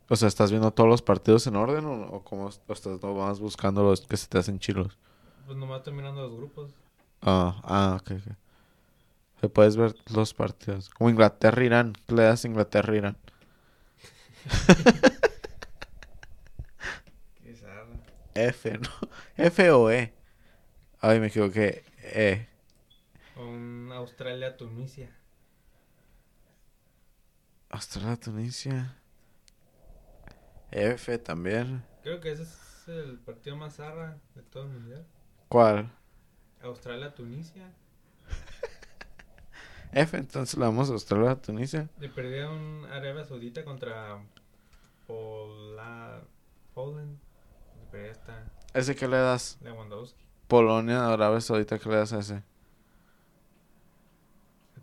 O sea, ¿estás viendo todos los partidos en orden o, o como estás nomás buscando los que se te hacen chilos? Pues nomás terminando los grupos. Ah, ah, ok, ok. Se puedes ver los partidos. Como Inglaterra-Irán. ¿Qué le das Inglaterra-Irán? F, ¿no? F o E. Ay, me equivoqué. E. Un Australia-Tunisia. Australia, Tunisia. F también. Creo que ese es el partido más zarra de todo el mundial. ¿Cuál? Australia-Tunisia. F, entonces le damos a Australia, Tunisia. Le perdieron Arabia Saudita contra Pola... Poland. Le perdió esta ¿Ese qué le das? Lewandowski. Polonia, Arabia Saudita, ¿qué le das a ese?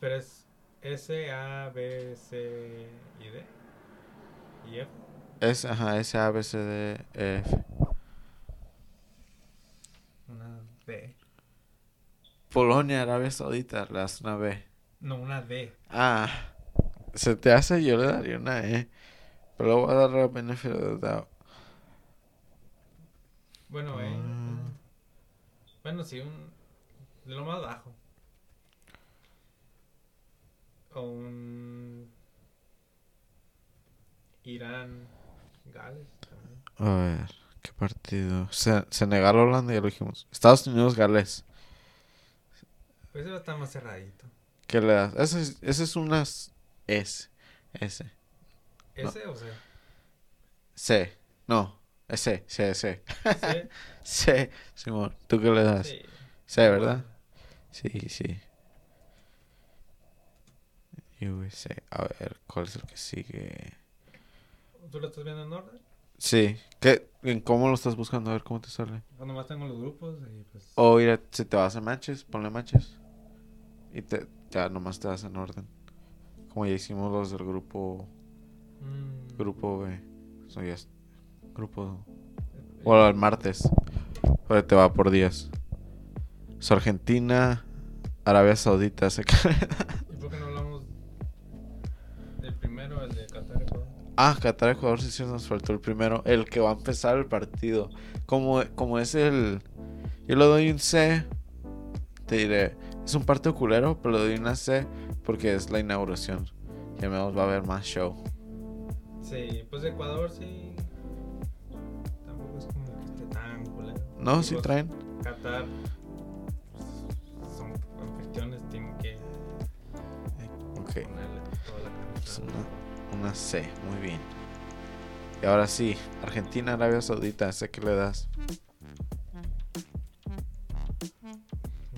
Pero es S, A, B, C y D. Y F. S, ajá, S, A, B, C, D, E, F. Una D. Polonia, Arabia Saudita, le das una B. No, una D. Ah, se te hace, yo le daría una E. Pero le voy a dar el beneficio de doubt. Bueno, eh. Ah. Bueno, sí, un. De lo más bajo. O un. Irán. Gales también. A ver, ¿qué partido? Se- Senegal, Holanda, ya lo dijimos. Estados Unidos, Gales. Pues ese a estar más cerradito. ¿Qué le das? Ese es, ese es unas S. S. No. ¿Ese o sea? C. No, es C, C, C. C, Simón. ¿Tú qué le das? Sí. C, ¿verdad? Sí, sí. USA. A ver, ¿cuál es el que sigue? ¿Tú lo estás viendo en orden? Sí. ¿Qué? ¿En cómo lo estás buscando? A ver cómo te sale. Pues nomás tengo los grupos y pues. O mira, si te vas a matches, ponle matches. Y te, ya nomás te das en orden. Como ya hicimos los del grupo mm, grupo B. So, ya es- grupo eh, o el martes. Pero te va por días. Es Argentina, Arabia Saudita, se cae. ¿Y por qué no hablamos del primero, el de Qatar Ecuador? Ah, Qatar Ecuador sí, sí nos faltó el primero, el que va a empezar el partido. Como, como es el yo le doy un C. Te diré, es un partido culero, pero le doy una C porque es la inauguración. Y al menos va a haber más show. Sí, pues Ecuador sí. Tampoco es como que esté tan culero. No, Y sí traen. Qatar pues, son anfitriones, tienen que Ok. ponerle toda la una, una C, muy bien. Y ahora sí, Argentina, Arabia Saudita, sé que le das.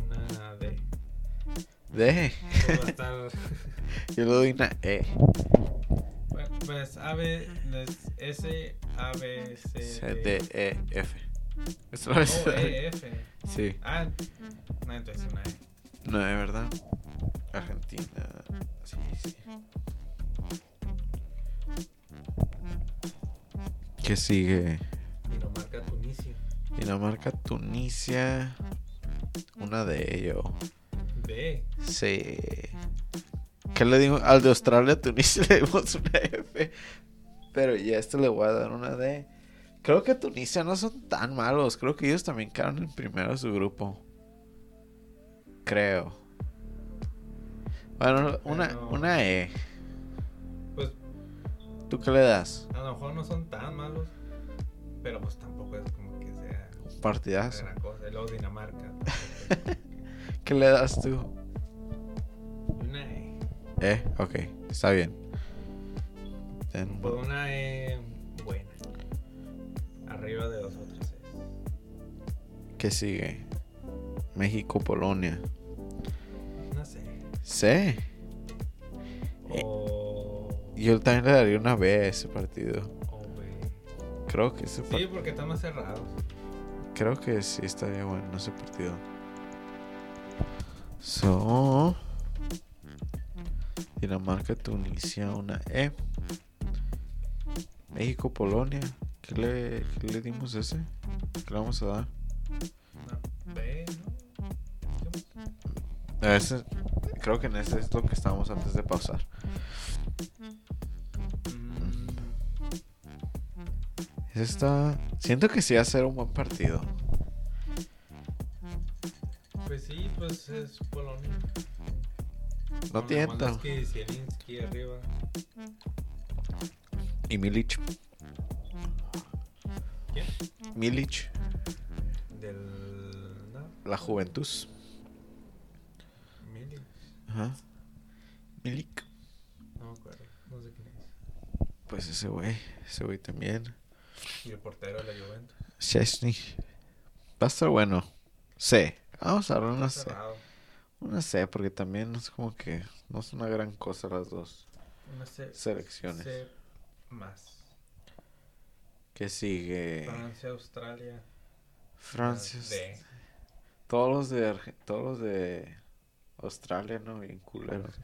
Una D. D. Yo le doy una E. pues A, B, es S, A, B, C, C, D. D, E, F. Vez- Oh, E, F. Sí, Ah, no, entonces una E. no es verdad. Argentina. Sí, sí. ¿Qué sigue? Dinamarca, Tunisia. Dinamarca, Tunisia. Una de ellos. D. Sí. ¿Qué le dimos? Al de Australia, Tunisia le dimos una Pero ya este le voy a dar una D. Creo que Tunisia no son tan malos. Creo que ellos también quedaron en primero de su grupo. Creo. Bueno, una, Pero- una E. Pues ¿Tú qué le das? a lo mejor no son tan malos. Pero pues tampoco es como que sea Un partidazo. cosa. Luego Dinamarca. ¿Qué le das tú? Una E. Eh, ok, está bien. Ten- Pues una E buena. Arriba de dos otras E. ¿Qué sigue? México, Polonia. Una C. C. O. Yo también le daría una B a ese partido. O B. Creo que ese Sí, par- porque están más cerrados. Creo que sí estaría bueno ese partido. So. Dinamarca, Tunisia, una E. México, Polonia. ¿Qué le, qué le dimos ese? ¿Qué le vamos a dar? Una B, ¿no? Ese, creo que en ese es lo que estábamos antes de pausar. Mm, está. Siento que sí va a ser un buen partido. Pues sí, pues es Polonia. No tienta. Arriba. Y Milic. ¿Quién? Milic, Del. No, la Juventus. Milik. Ajá. Milik. No me acuerdo. No sé quién es. Pues ese güey. Ese güey también. Y el portero de la Juventus. Chesney. Va a estar bueno. C. Vamos a darle una C. Una C, porque también es como que. No es una gran cosa las dos Una C. selecciones. C más. Que sigue. Francia, Australia. Francia. Todos los de Arge- todos los de Australia, ¿no? Bien culeros.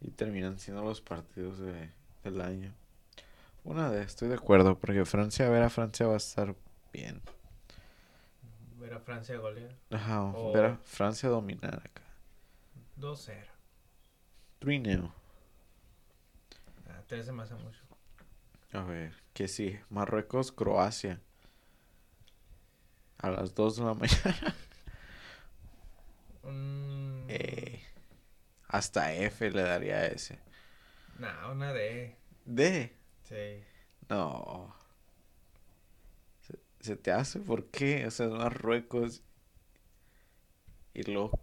Y terminan siendo los partidos de, del año. Una de, estoy de acuerdo, porque Francia, ver a Francia va a estar bien. Ver a Francia golear. Ajá, O- ver a Francia dominar acá. 2-0. 3 Ah, 13 más a mucho. A ver, que sí, Marruecos, Croacia. A las 2 de la mañana. Un... Eh, hasta F le daría a ese. Nah, una D. D. Sí. No. ¿Se, se te hace? ¿Por qué? O sea, Marruecos y luego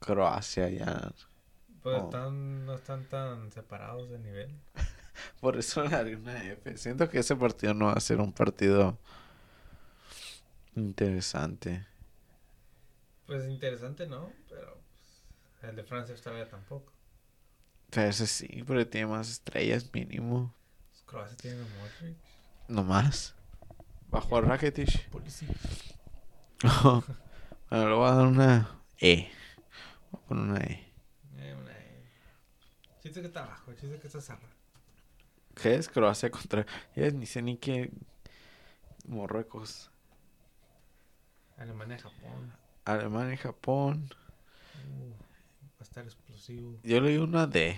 Croacia ya. Pues Oh. están, no están tan separados de nivel. Por eso le daría una F. Siento que ese partido no va a ser un partido interesante. Pues interesante, ¿no? Pero pues, el de Francia Australia tampoco. Pero ese sí, pero tiene más estrellas mínimo. Pues, Croacia tiene a Modric. No más. Bajo a Rakitic. Policía. bueno, le voy a dar una E. Voy a poner una E. Eh, una E. Chiste que está abajo, chiste que está cerrado. ¿Qué es Croacia contra.? Ya ni sé ni qué. Marruecos. Alemania, Japón. Alemania y Japón. Uh, va a estar explosivo. Yo le di una D.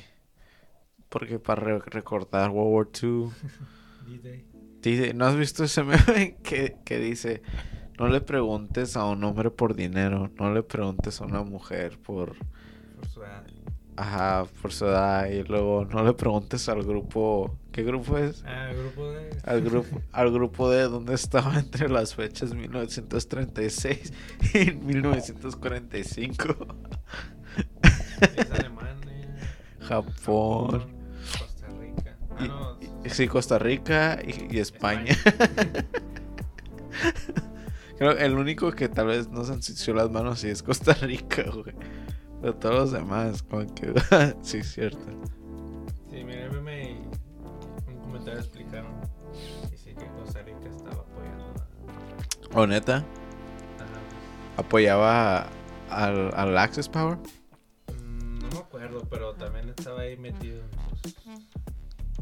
Porque para re- recordar World War II. D-Day. Dice, ¿no has visto ese meme que, que dice? No le preguntes a un hombre por dinero. No le preguntes a una mujer por. Por su edad. Ajá, por su edad. Y luego no le preguntes al grupo. ¿Qué grupo es? Ah, grupo de. Al grupo, al grupo de donde estaba entre las fechas 1936 y 1945. Es Alemania. Japón. Costa Rica. Ah, no. sí, Costa Rica y, y España. Creo que el único que tal vez no se ensució las manos sí es Costa Rica, güey. Pero todos los demás, como que. sí, es cierto. Sí, mira, el meme y un comentario explicaron. Y sí que Costa Rica estaba apoyando a. O neta, Ajá. apoyaba al, al Access Power. Mm, No me acuerdo, pero también estaba ahí metido. pues,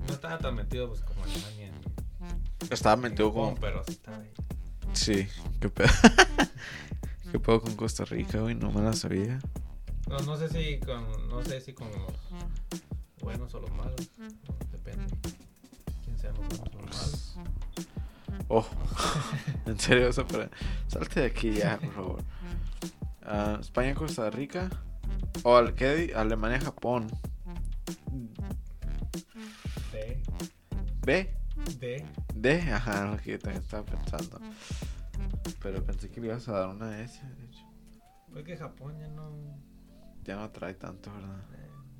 no estaba tan metido pues, como Alemania. ni- Estaba metido como. Pero sí estaba ahí. Sí, qué pedo. qué pedo con Costa Rica, güey, no me la sabía. No, no sé si con, no sé si con los buenos o los malos. Depende. Quién sea los buenos o los malos. Oh, en serio, eso para... Salte de aquí ya, por favor. Ah, España, Costa Rica. O al. Alemania, Japón. D. B. D. D, ajá, lo que yo también estaba pensando. Pero pensé que le ibas a dar una S. de hecho. Porque Japón ya no. Ya no trae tanto, ¿verdad?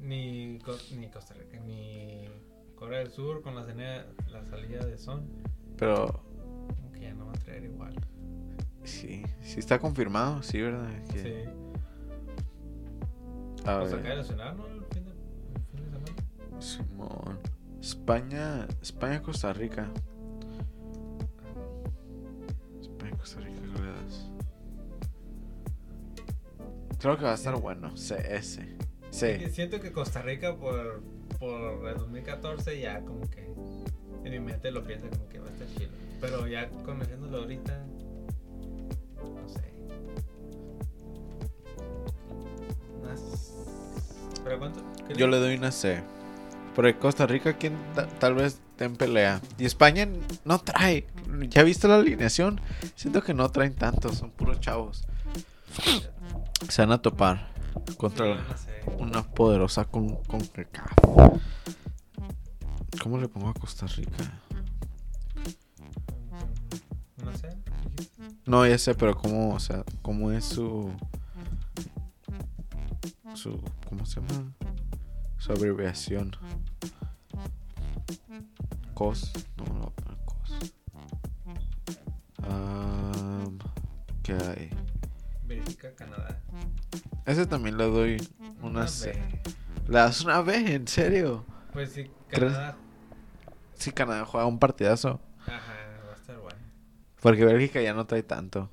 ni, ni Costa Rica, ni Corea del Sur con la, salida- la salida de Son. Pero Como que ya no va a traer igual. sí, sí está confirmado, sí, ¿verdad? Que- Sí. A Pues ver. acaba de ¿no? El fin de, el fin de semana. Simón. España, España, Costa Rica. España, Costa Rica, ¿qué le das? Creo que va a estar bueno. CS. Sí, Sí. Siento que Costa Rica por, por el 2014 ya como que en mi mente lo piensa como que va a estar chido. Pero ya conociéndolo ahorita, no sé. Unas- ¿Pero cuánto? ¿Qué Yo le- doy una C. Porque Costa Rica, quien ta- tal vez esté en pelea. Y España no trae. ¿Ya viste la alineación? Siento que no traen tantos, son puros chavos. Se van a topar contra no sé. una poderosa con, con. ¿Cómo le pongo a Costa Rica? No sé. No, ya sé, pero cómo, o sea, cómo es su su ¿cómo se llama? Su abreviación. COS, no, no, voy a poner COS. Am, ¿Qué hay? Bélgica, Canadá. Ese también le doy una Una C. B. ¿Le das una B? ¿En serio? Pues sí. Canadá. Sí, Canadá juega un partidazo. Ajá, va a estar bueno. Porque Bélgica ya no trae tanto.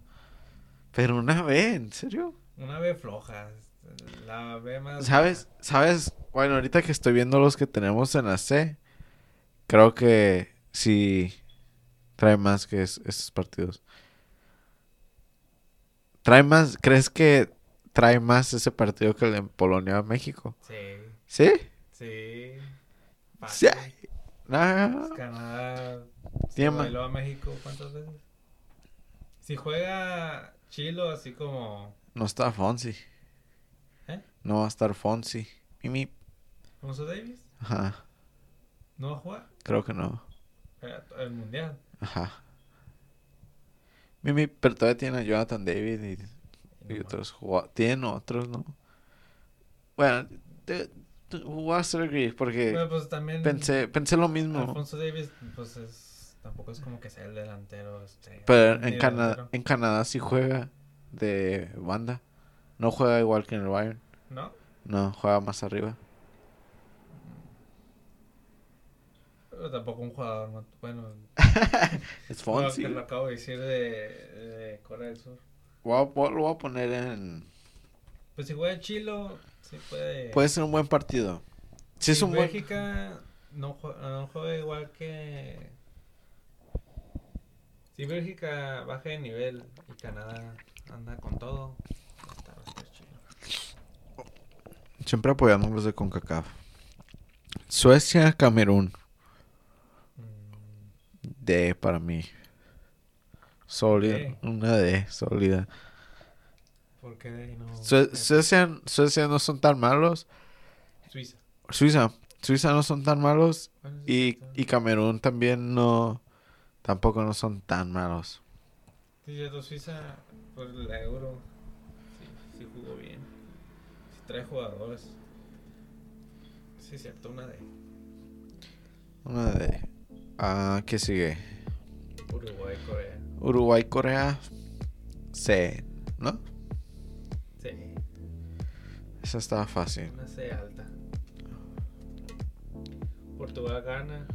Pero una B, ¿en serio? Una B floja. La B más. ¿Sabes? ¿Sabes? Bueno, ahorita que estoy viendo los que tenemos en la C, creo que sí trae más que es- esos partidos. ¿Trae más? ¿Crees que trae más ese partido que el de Polonia-México? Sí, ¿Sí? sí. Sí. Fácil. Ah, Canadá se bailó a México cuántas veces. Si juega Chilo así como no está Fonsi. ¿Eh? No va a estar Fonsi. Mimi. Alfonso Davis, Ajá. no va a jugar Creo que no. El mundial. Ajá. Mimi, pero todavía tiene a Jonathan David y Y otros jugadores. Tienen otros, ¿no? Bueno, te- voy a porque Bueno, pues también pensé, pensé lo mismo. Alfonso Davis, pues es tampoco es como que sea el delantero. Este, Pero en Canadá, delantero. en Canadá sí juega de banda. No juega igual que en el Bayern. ¿No? No, juega más arriba. Pero tampoco un jugador, no- bueno, Es Fonsi. que lo acabo de decir de, de Corea del Sur. Lo voy a poner en... Pues si juega Chilo, sí puede. Puede ser un buen partido. Si es un buen... Bélgica no juega, no juega igual que. Si Bélgica baja de nivel y Canadá anda con todo, está chido. Siempre apoyando los de CONCACAF. Suecia, Camerún. D para mí. Sólida. D. Una D, sólida. ¿Por qué no? Sue- eh, Suecia, Suecia no son tan malos. Suiza. Suiza. Suiza no son tan malos. Bueno, sí, Y, y Camerún también no. Tampoco no son tan malos. Sí, Suiza, por la Euro, sí, sí jugó bien. Sí trae jugadores. Sí, cierto, una de Una D. Ah, ¿qué sigue? Uruguay, Corea. Uruguay, Corea. C. ¿No? Sí, Esa estaba fácil. una C alta. Portugal gana.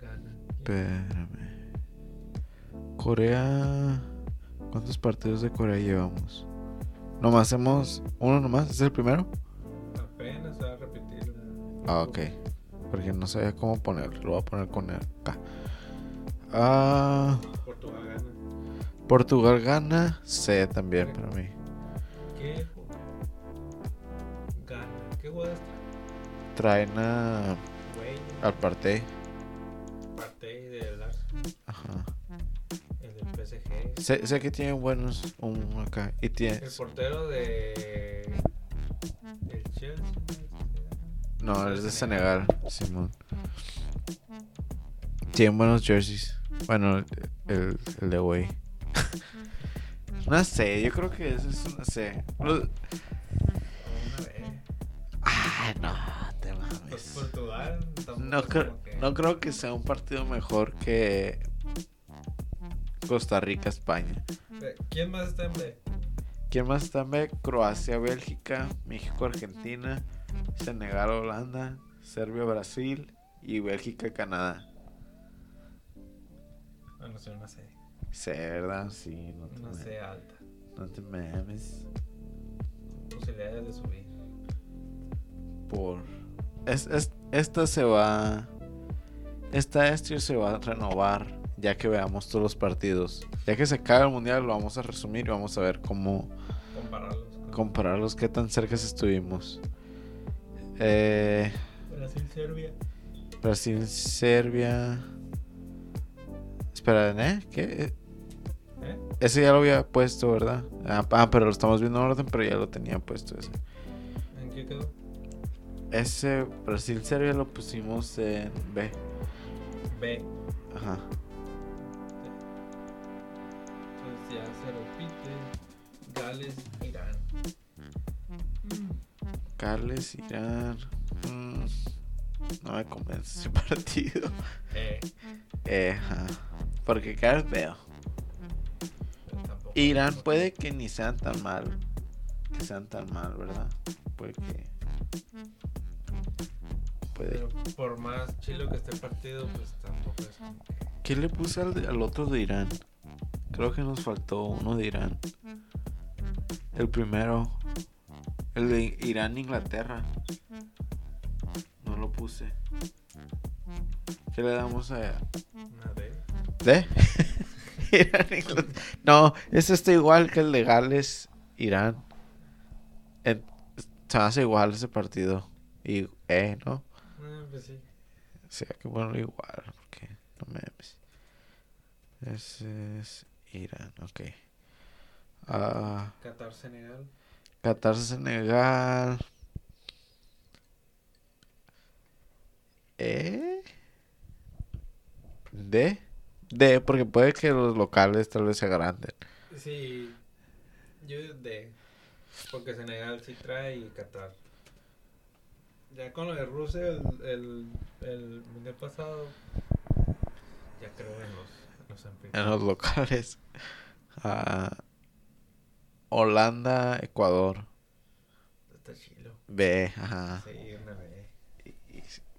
Gana. Espérame. Corea. ¿Cuántos partidos de Corea llevamos? Nomás hacemos uno nomás. ¿Es el primero? Apenas va a repetir. la- Ah, ok. Porque no sabía cómo ponerlo. Lo voy a poner con el K. Ah, Portugal gana. Portugal gana. C también para mí. ¿Qué? Traen a, Güey, al Partey. Partey del Arsenal, Ajá. el del PSG. Sé, sé que tienen buenos un acá. Y tiene. El portero de. El Chelsea. No, es de Senegal, Simón. Tienen buenos jerseys. Bueno, el, el de güey. no sé, yo creo que eso es no sé. Lo- Una. Ah, no, te Pues mames. Portugal. tampoco No creo, no creo que sea un partido mejor que Costa Rica, España. Eh, ¿Quién más está en B? ¿Quién más está en B? Croacia, Bélgica, México, Argentina, Senegal, Holanda, Serbia, Brasil y Bélgica, Canadá. Ah, no sé, una C. Sí, ¿verdad? Sí, no te, Una me- C alta. no te memes. Posibilidades de subir. Por. Es, es- esta se va. Esta este se va a renovar ya que veamos todos los partidos. Ya que se acabe el mundial, lo vamos a resumir y vamos a ver cómo Compararlos compararlos, qué tan cerca estuvimos. Eh, Brasil, Serbia. Brasil, Serbia. Espera, ¿eh? ¿Qué? ¿Eh? Ese ya lo había puesto, ¿verdad? Ah, ah, pero lo estamos viendo en orden, pero ya lo tenía puesto ese. ¿En qué quedó? Ese Brasil, Serbia lo pusimos en B. B. Ajá. Entonces ya se repite. Gales, Gales, Irán. Mm, no me convence ese partido. Eh, Eh, ajá. Porque Gales veo. Irán puede que ni sean tan mal. Que sean tan mal, ¿verdad? Puede que. Puede. Pero por más chilo que esté el partido, pues tampoco es como que. ¿Qué le puse al otro de Irán? Creo que nos faltó uno de Irán. El primero. El de Irán-Inglaterra. No lo puse. ¿Qué le damos a... Una D. Inglaterra. No, ese está igual que el de Gales, Irán. En- se hace igual ese partido. Y, eh, ¿no? Ah, pues sí. O sea, que ponerlo igual, porque no me... Ese es Irán, ok. Ah, Qatar, Senegal. Qatar, Senegal. ¿Eh? ¿D? D, porque puede que los locales tal vez se agranden. Sí. Yo D. Porque Senegal sí trae y Qatar. Ya con lo de Rusia, el, el, el mundial pasado, ya creo en los, en los En anfitriones. los locales. Ah, Holanda, Ecuador. Está chilo. B, ajá. Sí, una B.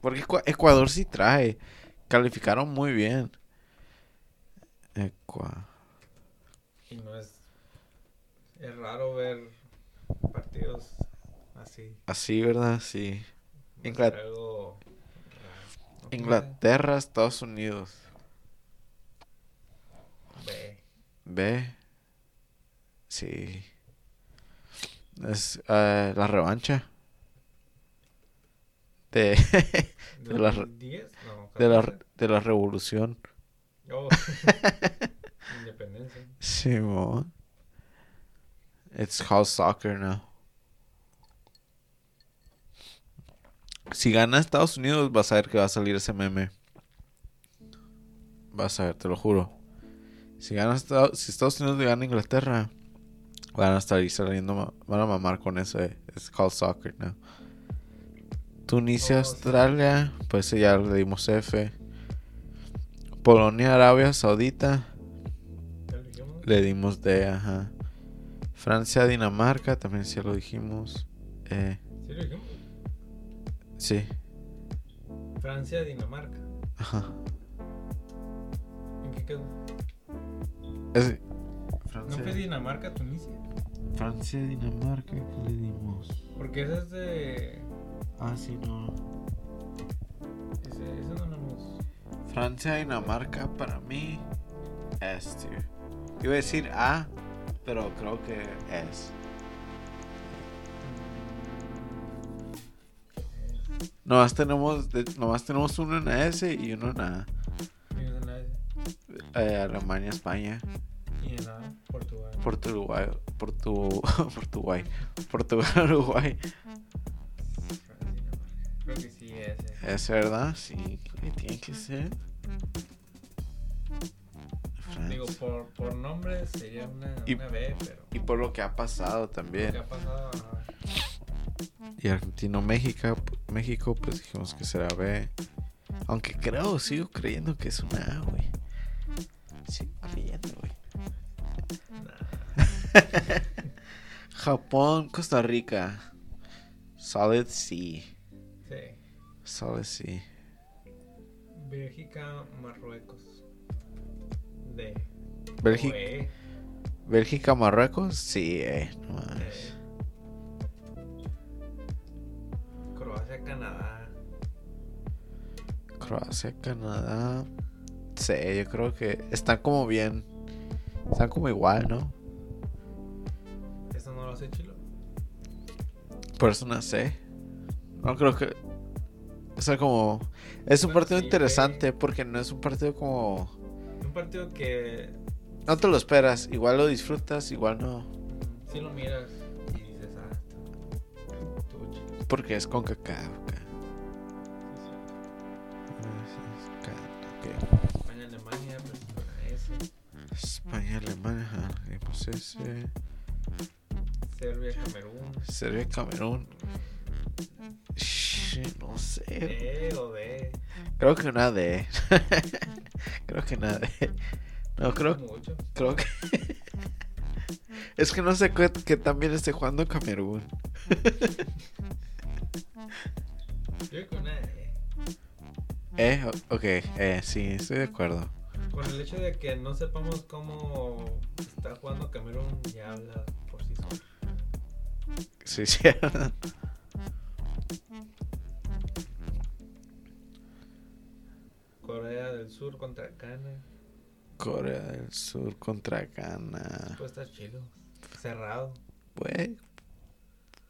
Porque Ecua- Ecuador sí trae. Calificaron muy bien. Ecua. Y no es. Es raro ver partidos así. Así, ¿verdad? Sí. Inglaterra, Estados Unidos. B. B. Sí. Es eh, la revancha. De, De la re- 2010? No, de, la, 14. de la revolución. Oh. Independencia. Simón. It's house soccer now. Si gana Estados Unidos, vas a ver que va a salir ese meme. Vas a ver, te lo juro. Si gana si Estados Unidos le gana a Inglaterra, van a estar saliendo, van a mamar con ese. Es called soccer now. Tunisia, Oh, sí. Australia, pues ya le dimos F. Polonia, Arabia Saudita, le dimos D, ajá. Francia, Dinamarca, también sí lo dijimos. Eh, ¿Sí lo dijimos? sí, Francia, Dinamarca. ajá. ¿En qué quedó? Es- ¿No fue Dinamarca, Tunisia? Francia, Dinamarca, ¿qué le dimos? Porque ese es de. Ah, sí, no. Ese, ese no lo hemos. Francia, Dinamarca, para mí, S tier. Iba a decir A, pero creo que S. Nomás tenemos, de- nomás tenemos uno en S y uno en la Y en la S. eh, Alemania, España, Y en la Portugal. Porto, Portu, Portugal, Portugal, Uruguay. Creo que sí, ese. ¿Es verdad? Sí, tiene que ser. Digo, por, por nombre sería una, Y- una B, pero. Y por lo que ha pasado Lo también. que ha pasado. ajá. Y Argentino, México, México, pues dijimos que será B. Aunque creo, sigo creyendo que es una A, güey. Sigo creyendo, güey. Nah. Japón, Costa Rica. Solid C. Sí. Solid C. Bélgica, Marruecos. D. Bélgica, E. Bélgica, Marruecos. Sí, eh. No. Croacia, Canadá. Croacia, Canadá. Sí, yo creo que están como bien. Están como igual, ¿no? ¿Eso no lo hace Chilo? Por eso no sé. Creo que. O sea, como. Es un Bueno, partido sí, interesante porque no es un partido como. Un partido que No te lo esperas. Igual lo disfrutas, igual no. si lo miras y dices, ah. Porque es con cacao. España, Alemania, pues con la S. España, Alemania, dijimos ese. Serbia, Camerún. Serbia, Camerún. Sh, No sé. E o D. Creo que una D. creo que una D. No, creo, Mucho. creo que. es que no sé qué, tan bien esté jugando Camerún. Yo que una E. Eh, ok, eh, sí, estoy de acuerdo. Con el hecho de que no sepamos cómo está jugando Camerún, ya habla por sí solo. Sí, sí. Corea del Sur contra Ghana. Corea del Sur contra Ghana. Pues está chido. Cerrado. Puede,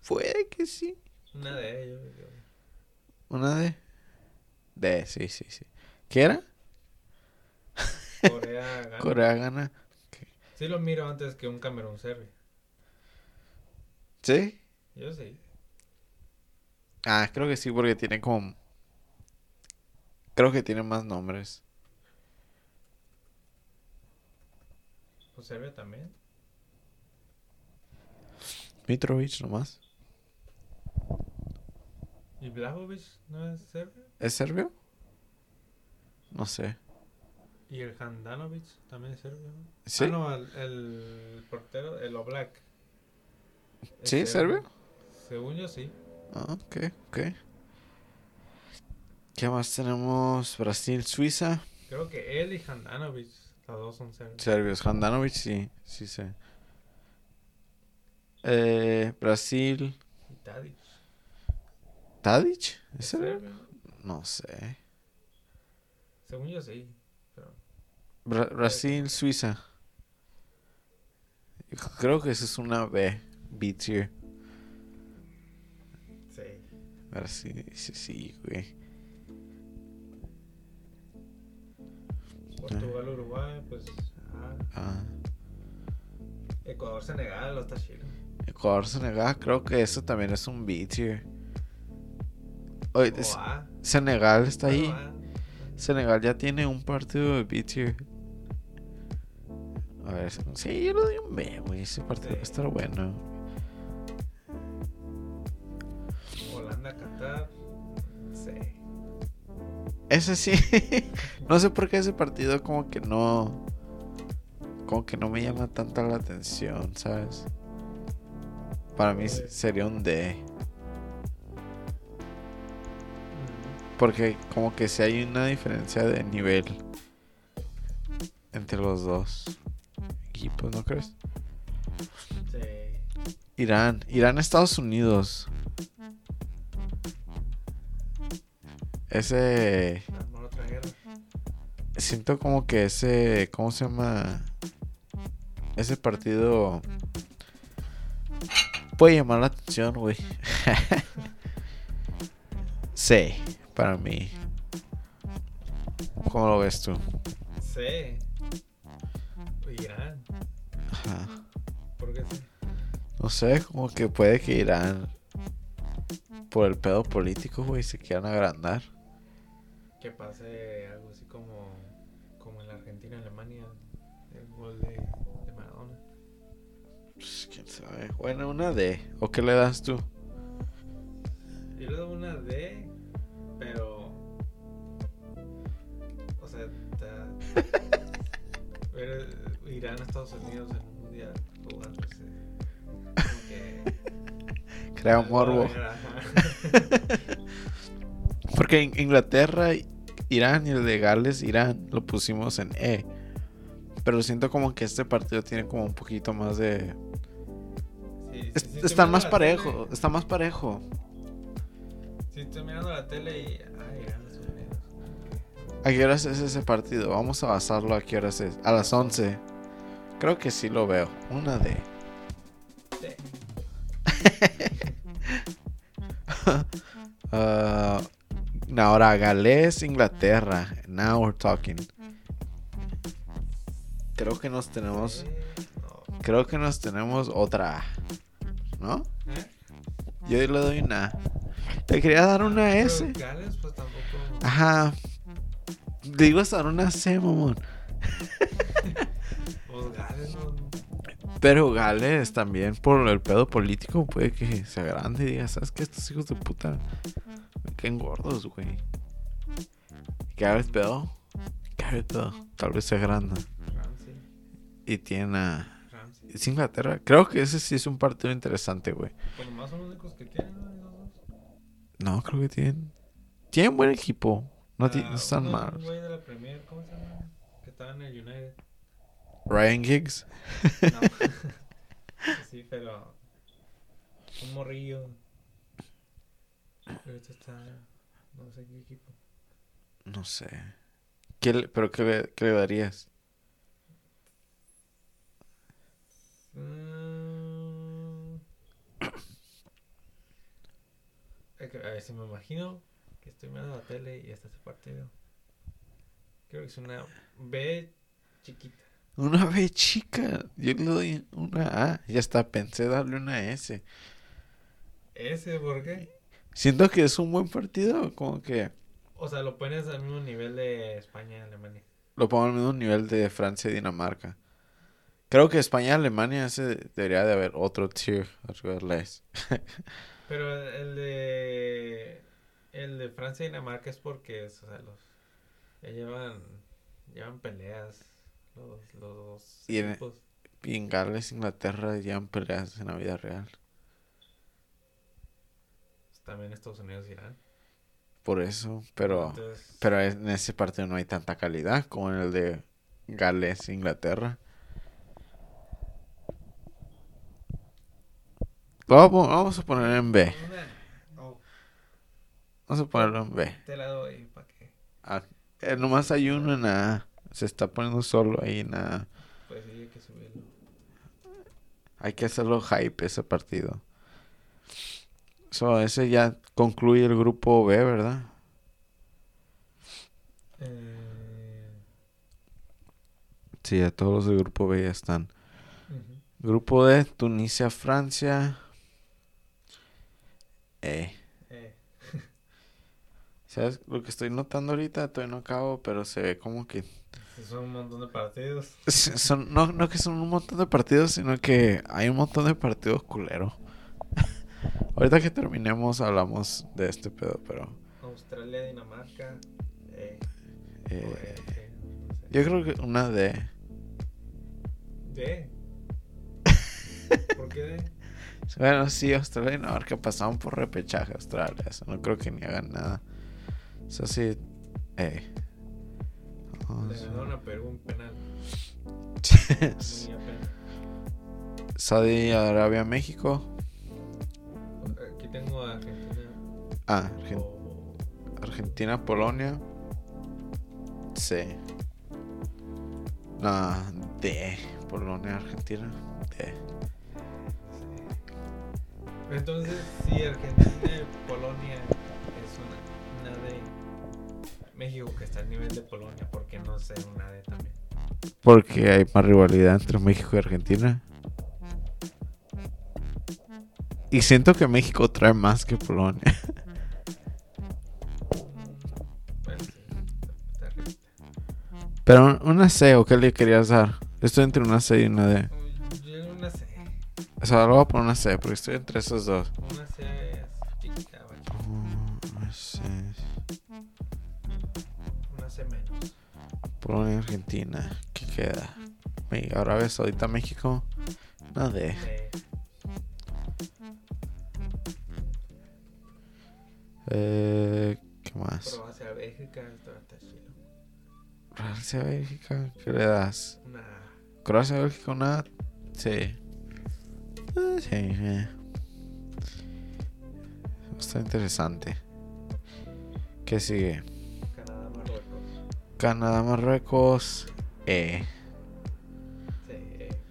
puede que sí. Una D, yo creo. ¿Una D? D, sí, sí, sí. ¿Qué era? Corea gana. Corea gana. Sí lo miro antes que un Camerún Serbia. ¿Sí? Yo sí. Ah, creo que sí, porque tiene como. Creo que tiene más nombres. Pues Serbia también. Mitrovic nomás. ¿Y Blajovic no es Serbia? ¿Es serbio? No sé. ¿Y el Handanovic también es serbio? ¿Sí? Ah, no, el, el portero, el Oblak. ¿Es ¿Sí, es serbio? Según yo sí. Ah, ok, ok. ¿Qué más tenemos? Brasil, Suiza. Creo que él y Handanovic, los dos son serbios. Serbios. Handanovic, sí, sí sé. Eh, Brasil. Y Tadic. ¿Tadic? ¿Es ¿Es serbio? No sé. Según yo sí. Pero Bra- Brasil, Suiza. Creo que esa es una B. B tier. sí. Brasil, sí, sí, güey. Portugal, Uruguay, pues. ah, Ah, Ecuador, Senegal, lo está chido. Ecuador, Senegal, creo que eso también es un B tier. Oye, O es- A. Senegal está ahí. Bueno, A. Senegal ya tiene un partido de B tier. A ver, sí, yo le doy un B, güey. Ese partido va a Sí. estar bueno. Holanda, Qatar. Sí. Ese sí. no sé por qué ese partido como que no. Como que no me llama tanta la atención, ¿sabes? Para mí Sí. sería un D. Mm, Porque como que si hay una diferencia de nivel entre los dos equipos, ¿no crees? Sí. Irán, Irán, Estados Unidos. Ese siento como que ese, ¿cómo se llama? Ese partido puede llamar la atención, güey. C, para mí. ¿Cómo lo ves tú? C. Irán. Ajá. ¿Por qué sí? No sé, como que puede que Irán, por el pedo político, güey, se quieran agrandar. Que pase algo así como, como en la Argentina, Alemania, el gol de, de Maradona. Pues, quién sabe. Bueno, una D. ¿O qué le das tú? Yo le doy una D, pero. O sea, ver Irán, Estados Unidos en un mundial jugándose. Como que. Crea algo morbo. Porque en Inglaterra, Irán y el de Gales, Irán, lo pusimos en E. Pero siento como que este partido tiene como un poquito más de... Sí, sí, sí, está más parejo, tele. está más parejo. Sí, estoy mirando la tele y. Ay, Unidos. ¿A qué horas es ese partido? Vamos a basarlo a qué horas es. A las 11. Creo que sí lo veo. Una D. Sí. Ah, ahora, Gales, Inglaterra. Now we're talking. Creo que nos tenemos... Creo que nos tenemos otra A. ¿No? Yo le doy una. Le quería dar una S. Gales, pues tampoco. Ajá. Le iba a dar una C, mamón. Pues Gales no. Pero Gales también, por el pedo político, puede que se agrande y diga, ¿sabes qué? Estos hijos de puta me queden gordos, güey. Que haga el pedo. Que haga el pedo. Tal vez se agranda. Ramsey. Y tiene a... Es Inglaterra. Creo que ese sí es un partido interesante, güey. Pues nomás son los únicos que tienen, ¿no? No, creo que tienen... Tienen buen equipo. No, Ah, están uno, mal. Un güey de la Premier, ¿cómo se llama? Que estaba en el United. Ryan Giggs. No. sí, pero. Un morrillo. Pero ahorita está. No sé qué equipo. No sé. ¿Qué le- ¿Pero qué le, qué le darías? Mm. A ver si me imagino que estoy mirando la tele y está ese partido. Creo que es una B chiquita. Una B chica. Yo le doy una A. Ya está, pensé darle una S. ¿Ese por qué? Siento que es un buen partido. Como que O sea, lo pones al mismo nivel de España y Alemania. lo pongo al mismo nivel de Francia y Dinamarca. Creo que España y Alemania ese debería de haber otro tier. Pero el de. El de Francia y Dinamarca es porque, o sea, los. Ya llevan. Llevan peleas. Los, los dos Y en-. Y en Gales, Inglaterra, ya peleas en la vida real. También Estados Unidos y Irán. Por eso. Pero, Entonces, pero en ese partido no hay tanta calidad como en el de Gales, Inglaterra. Vamos, vamos a poner en B. oh, Vamos a ponerlo en B. te la doy para. Ah, eh, nomás hay uno en A. Se está poniendo solo ahí en A. Pues sí, hay que subirlo. Hay que hacerlo hype ese partido. So, ese ya concluye el grupo B, ¿verdad? Eh, Sí, ya todos los del grupo B ya están. Grupo D, Tunisia, Francia. Eh. Eh, ¿Sabes lo que estoy notando ahorita? Todavía no acabo, pero se ve como que... son un montón de partidos. Son, no, no que son un montón de partidos, sino que hay un montón de partidos culeros. Ahorita que terminemos hablamos de este pedo, pero... Australia, Dinamarca. Eh, eh, oeste, no sé. yo creo que una D. D. ¿Por qué D? Bueno, sí, Australia y Dinamarca pasaron por repechaje Australia. Eso no creo que ni hagan nada. Eso sí... Eh. Vamos Le a- ganaron a Perú un penal. Saudi Arabia, México. Aquí tengo a Argentina. Ah, Argen- o- Argentina, Polonia. C. No, D. Polonia, Argentina. D. Entonces, sí, Argentina Polonia México que está al nivel de Polonia, ¿por qué no ser una D también? Porque hay más rivalidad entre México y Argentina. Y siento que México trae más que Polonia. Pues. Pero una C, ¿o qué le querías dar? Estoy entre una C y una D. Yo una C. O sea, lo voy a poner una C porque estoy entre esos dos. Una C Argentina. ¿Qué queda? Me- Arabia Saudita, México. Una D. C. Eh, ¿Qué más? Croacia, Bélgica. Francia, Bélgica. ¿Qué le das? Una A. Croacia, Bélgica, una. Sí. Eh, sí. eh. Está interesante. ¿Qué sigue? Canadá, Marruecos. Eh. Sí. eh.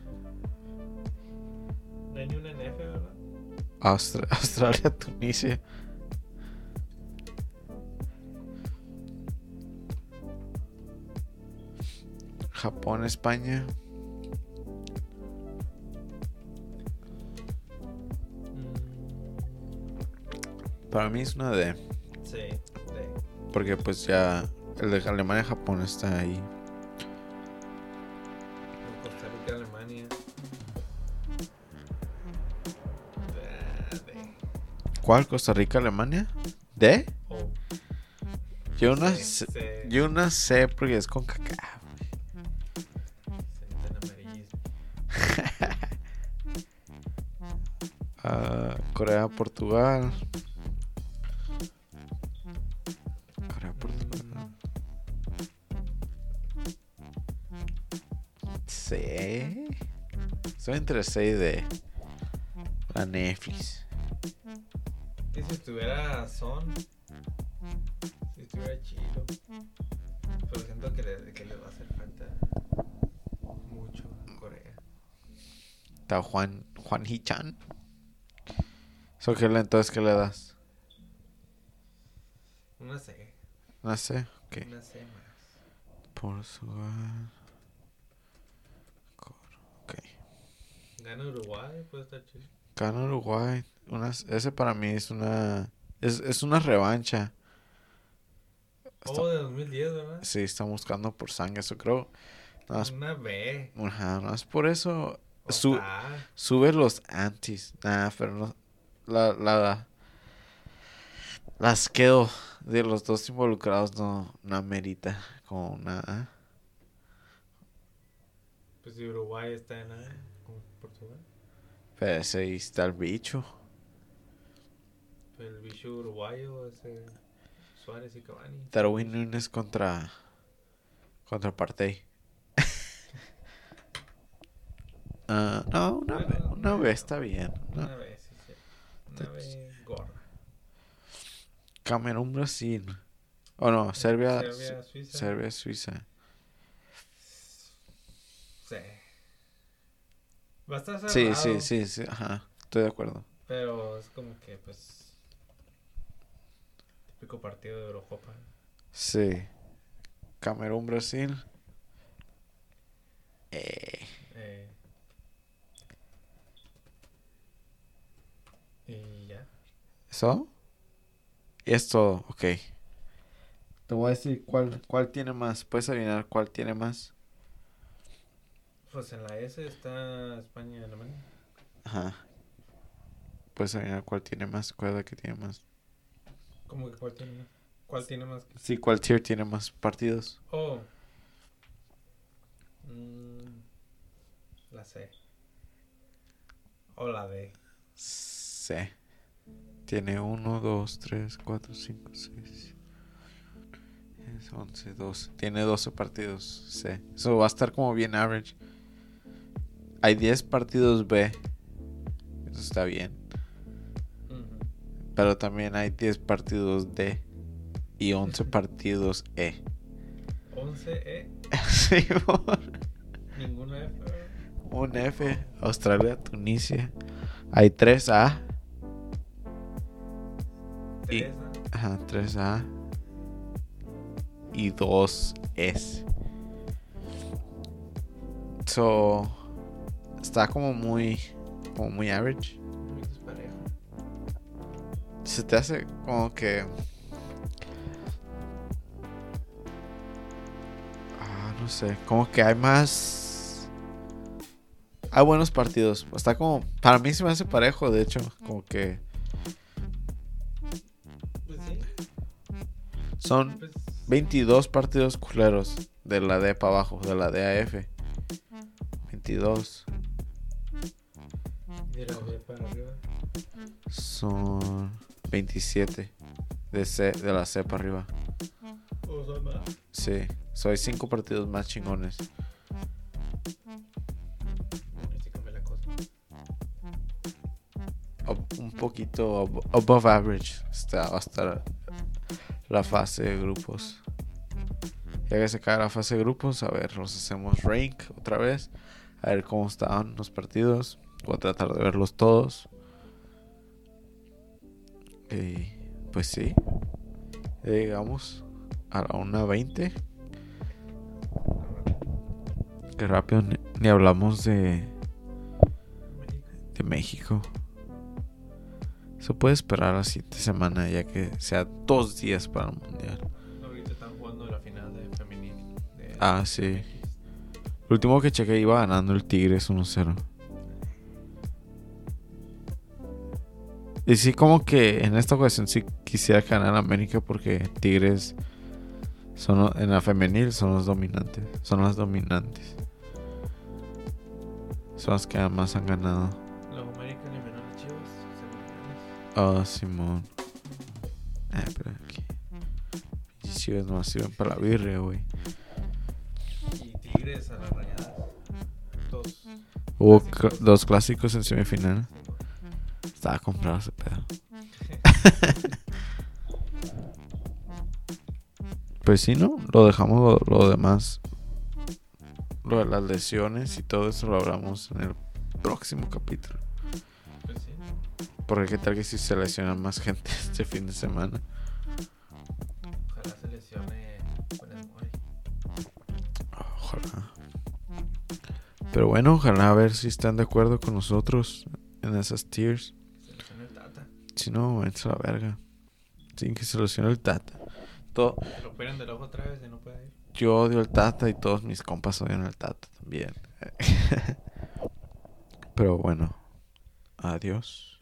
No hay ni una en F, ¿verdad? Austra- Australia, Tunisia. Japón, España. Para mí es una D. Mm, Sí, D. Porque pues ya el de Alemania, Japón está ahí. Costa Rica, Alemania. ¿Cuál? Costa Rica, Alemania. ¿D? O. Yo C- C. yo porque es con cacao. Amarillismo. Ah, Corea, Portugal. Estoy entre C y D. La Netflix. Que si estuviera Son. Si estuviera chido. Pero siento que le, que le va a hacer falta mucho a Corea. Está Juan, Juan Hichan. ¿So qué le entonces qué le das? Una C. Una C. Ok. Una C más. Portugal. Cor- Gana Uruguay, puede estar chido. Gana Uruguay. Una, ese para mí es una. Es, es una revancha. Está- Oh, de 2010, ¿verdad? sí, están buscando por sangre. Eso creo. Nada más, Una B. ajá, nada más por eso. Su- sube los antis. Nah, pero no. La, la, las quedo de los dos involucrados no, no amerita como una A. Pues si Uruguay está en A, como Portugal. Pero ese ahí está el bicho. El bicho uruguayo, ese Suárez y Cavani. Darwin Nunes contra. Contra Partey. Ah, no, una, vez, una vez está bien. ¿no? Una vez, sí, sí. Una vez gorda. Camerún, Brasil. O no, Serbia, Serbia, Suiza. Serbia, Suiza. Sí. Va a estar cerrado. Sí, sí, sí, sí, ajá. Estoy de acuerdo. Pero es como que, pues. Típico partido de Eurocopa. Sí. Camerún, Brasil. Eh, Eh, y ya. ¿Eso? Y es todo, ok. Te voy a decir cuál, cuál tiene más. ¿Puedes adivinar cuál tiene más? Pues en la S está España y Alemania. Ajá. Puedes adivinar cuál tiene más. ¿Cuál es la que tiene más? ¿Cómo que cuál tiene más? ¿Cuál tiene más? Sí, ¿cuál tier tiene más partidos? Oh. Mm, la C. O la D. C. Tiene 1, 2, 3, 4, 5, 6, 11, 12. Tiene 12 partidos. C. Eso va a estar como bien average. Hay 10 partidos B. Eso está bien. Pero también hay 10 partidos D. Y 11 partidos E. 11 E. Sí, por- Ninguna F. Un F. Australia, Tunisia. Hay 3 A. Y- 3 A. Ajá, 3A. y dos S. So, está como muy, como muy average. Se te hace como que... Ah, no sé, como que hay más... Hay buenos partidos. Está como... Para mí se me hace parejo, de hecho. Como que son Pues, 22 partidos culeros de la D para abajo, de la DAF. 22. De la B para arriba. Son 27 de, C, de la C para arriba. O son más. Sí, soy 5 partidos más chingones. Un poquito ab- above average está, va a estar la fase de grupos. Ya que se acaba la fase de grupos, a ver, los hacemos rank otra vez. A ver cómo estaban los partidos. Voy a tratar de verlos todos. Y pues sí. Llegamos a la 1.20. Qué rápido, ni, ni hablamos de, México. de México. Se puede esperar la siguiente semana ya que sea dos días para el mundial. Ahorita están jugando la final de femenil. de Ah, sí. El último que chequé iba ganando el Tigres 1-0. Y sí, como que en esta ocasión sí quisiera ganar América porque Tigres son en la femenil son los dominantes. Son las dominantes. Son las que más han ganado. Los América eliminó a Chivas. Oh, Simón. Ah, pero aquí. Chivas no sirven para la birria, güey. Y Tigres a las rayadas. Dos. Hubo cl- dos clásicos en semifinal. Estaba comprado ese pedo. Pues sí, ¿no? Lo dejamos lo, lo demás. Lo de las lesiones y todo eso lo hablamos en el próximo capítulo. Pues sí. Porque qué tal que si se lesionan más gente este fin de semana. Ojalá se lesione. Ojalá. Pero bueno, ojalá a ver si están de acuerdo con nosotros en esas tiers. Si no, a la verga. Sin que se lesione el Tata. Todo, Lo operan del ojo otra vez y no puede ir. yo odio el Tata y todos mis compas odian al Tata también. Pero bueno, adiós.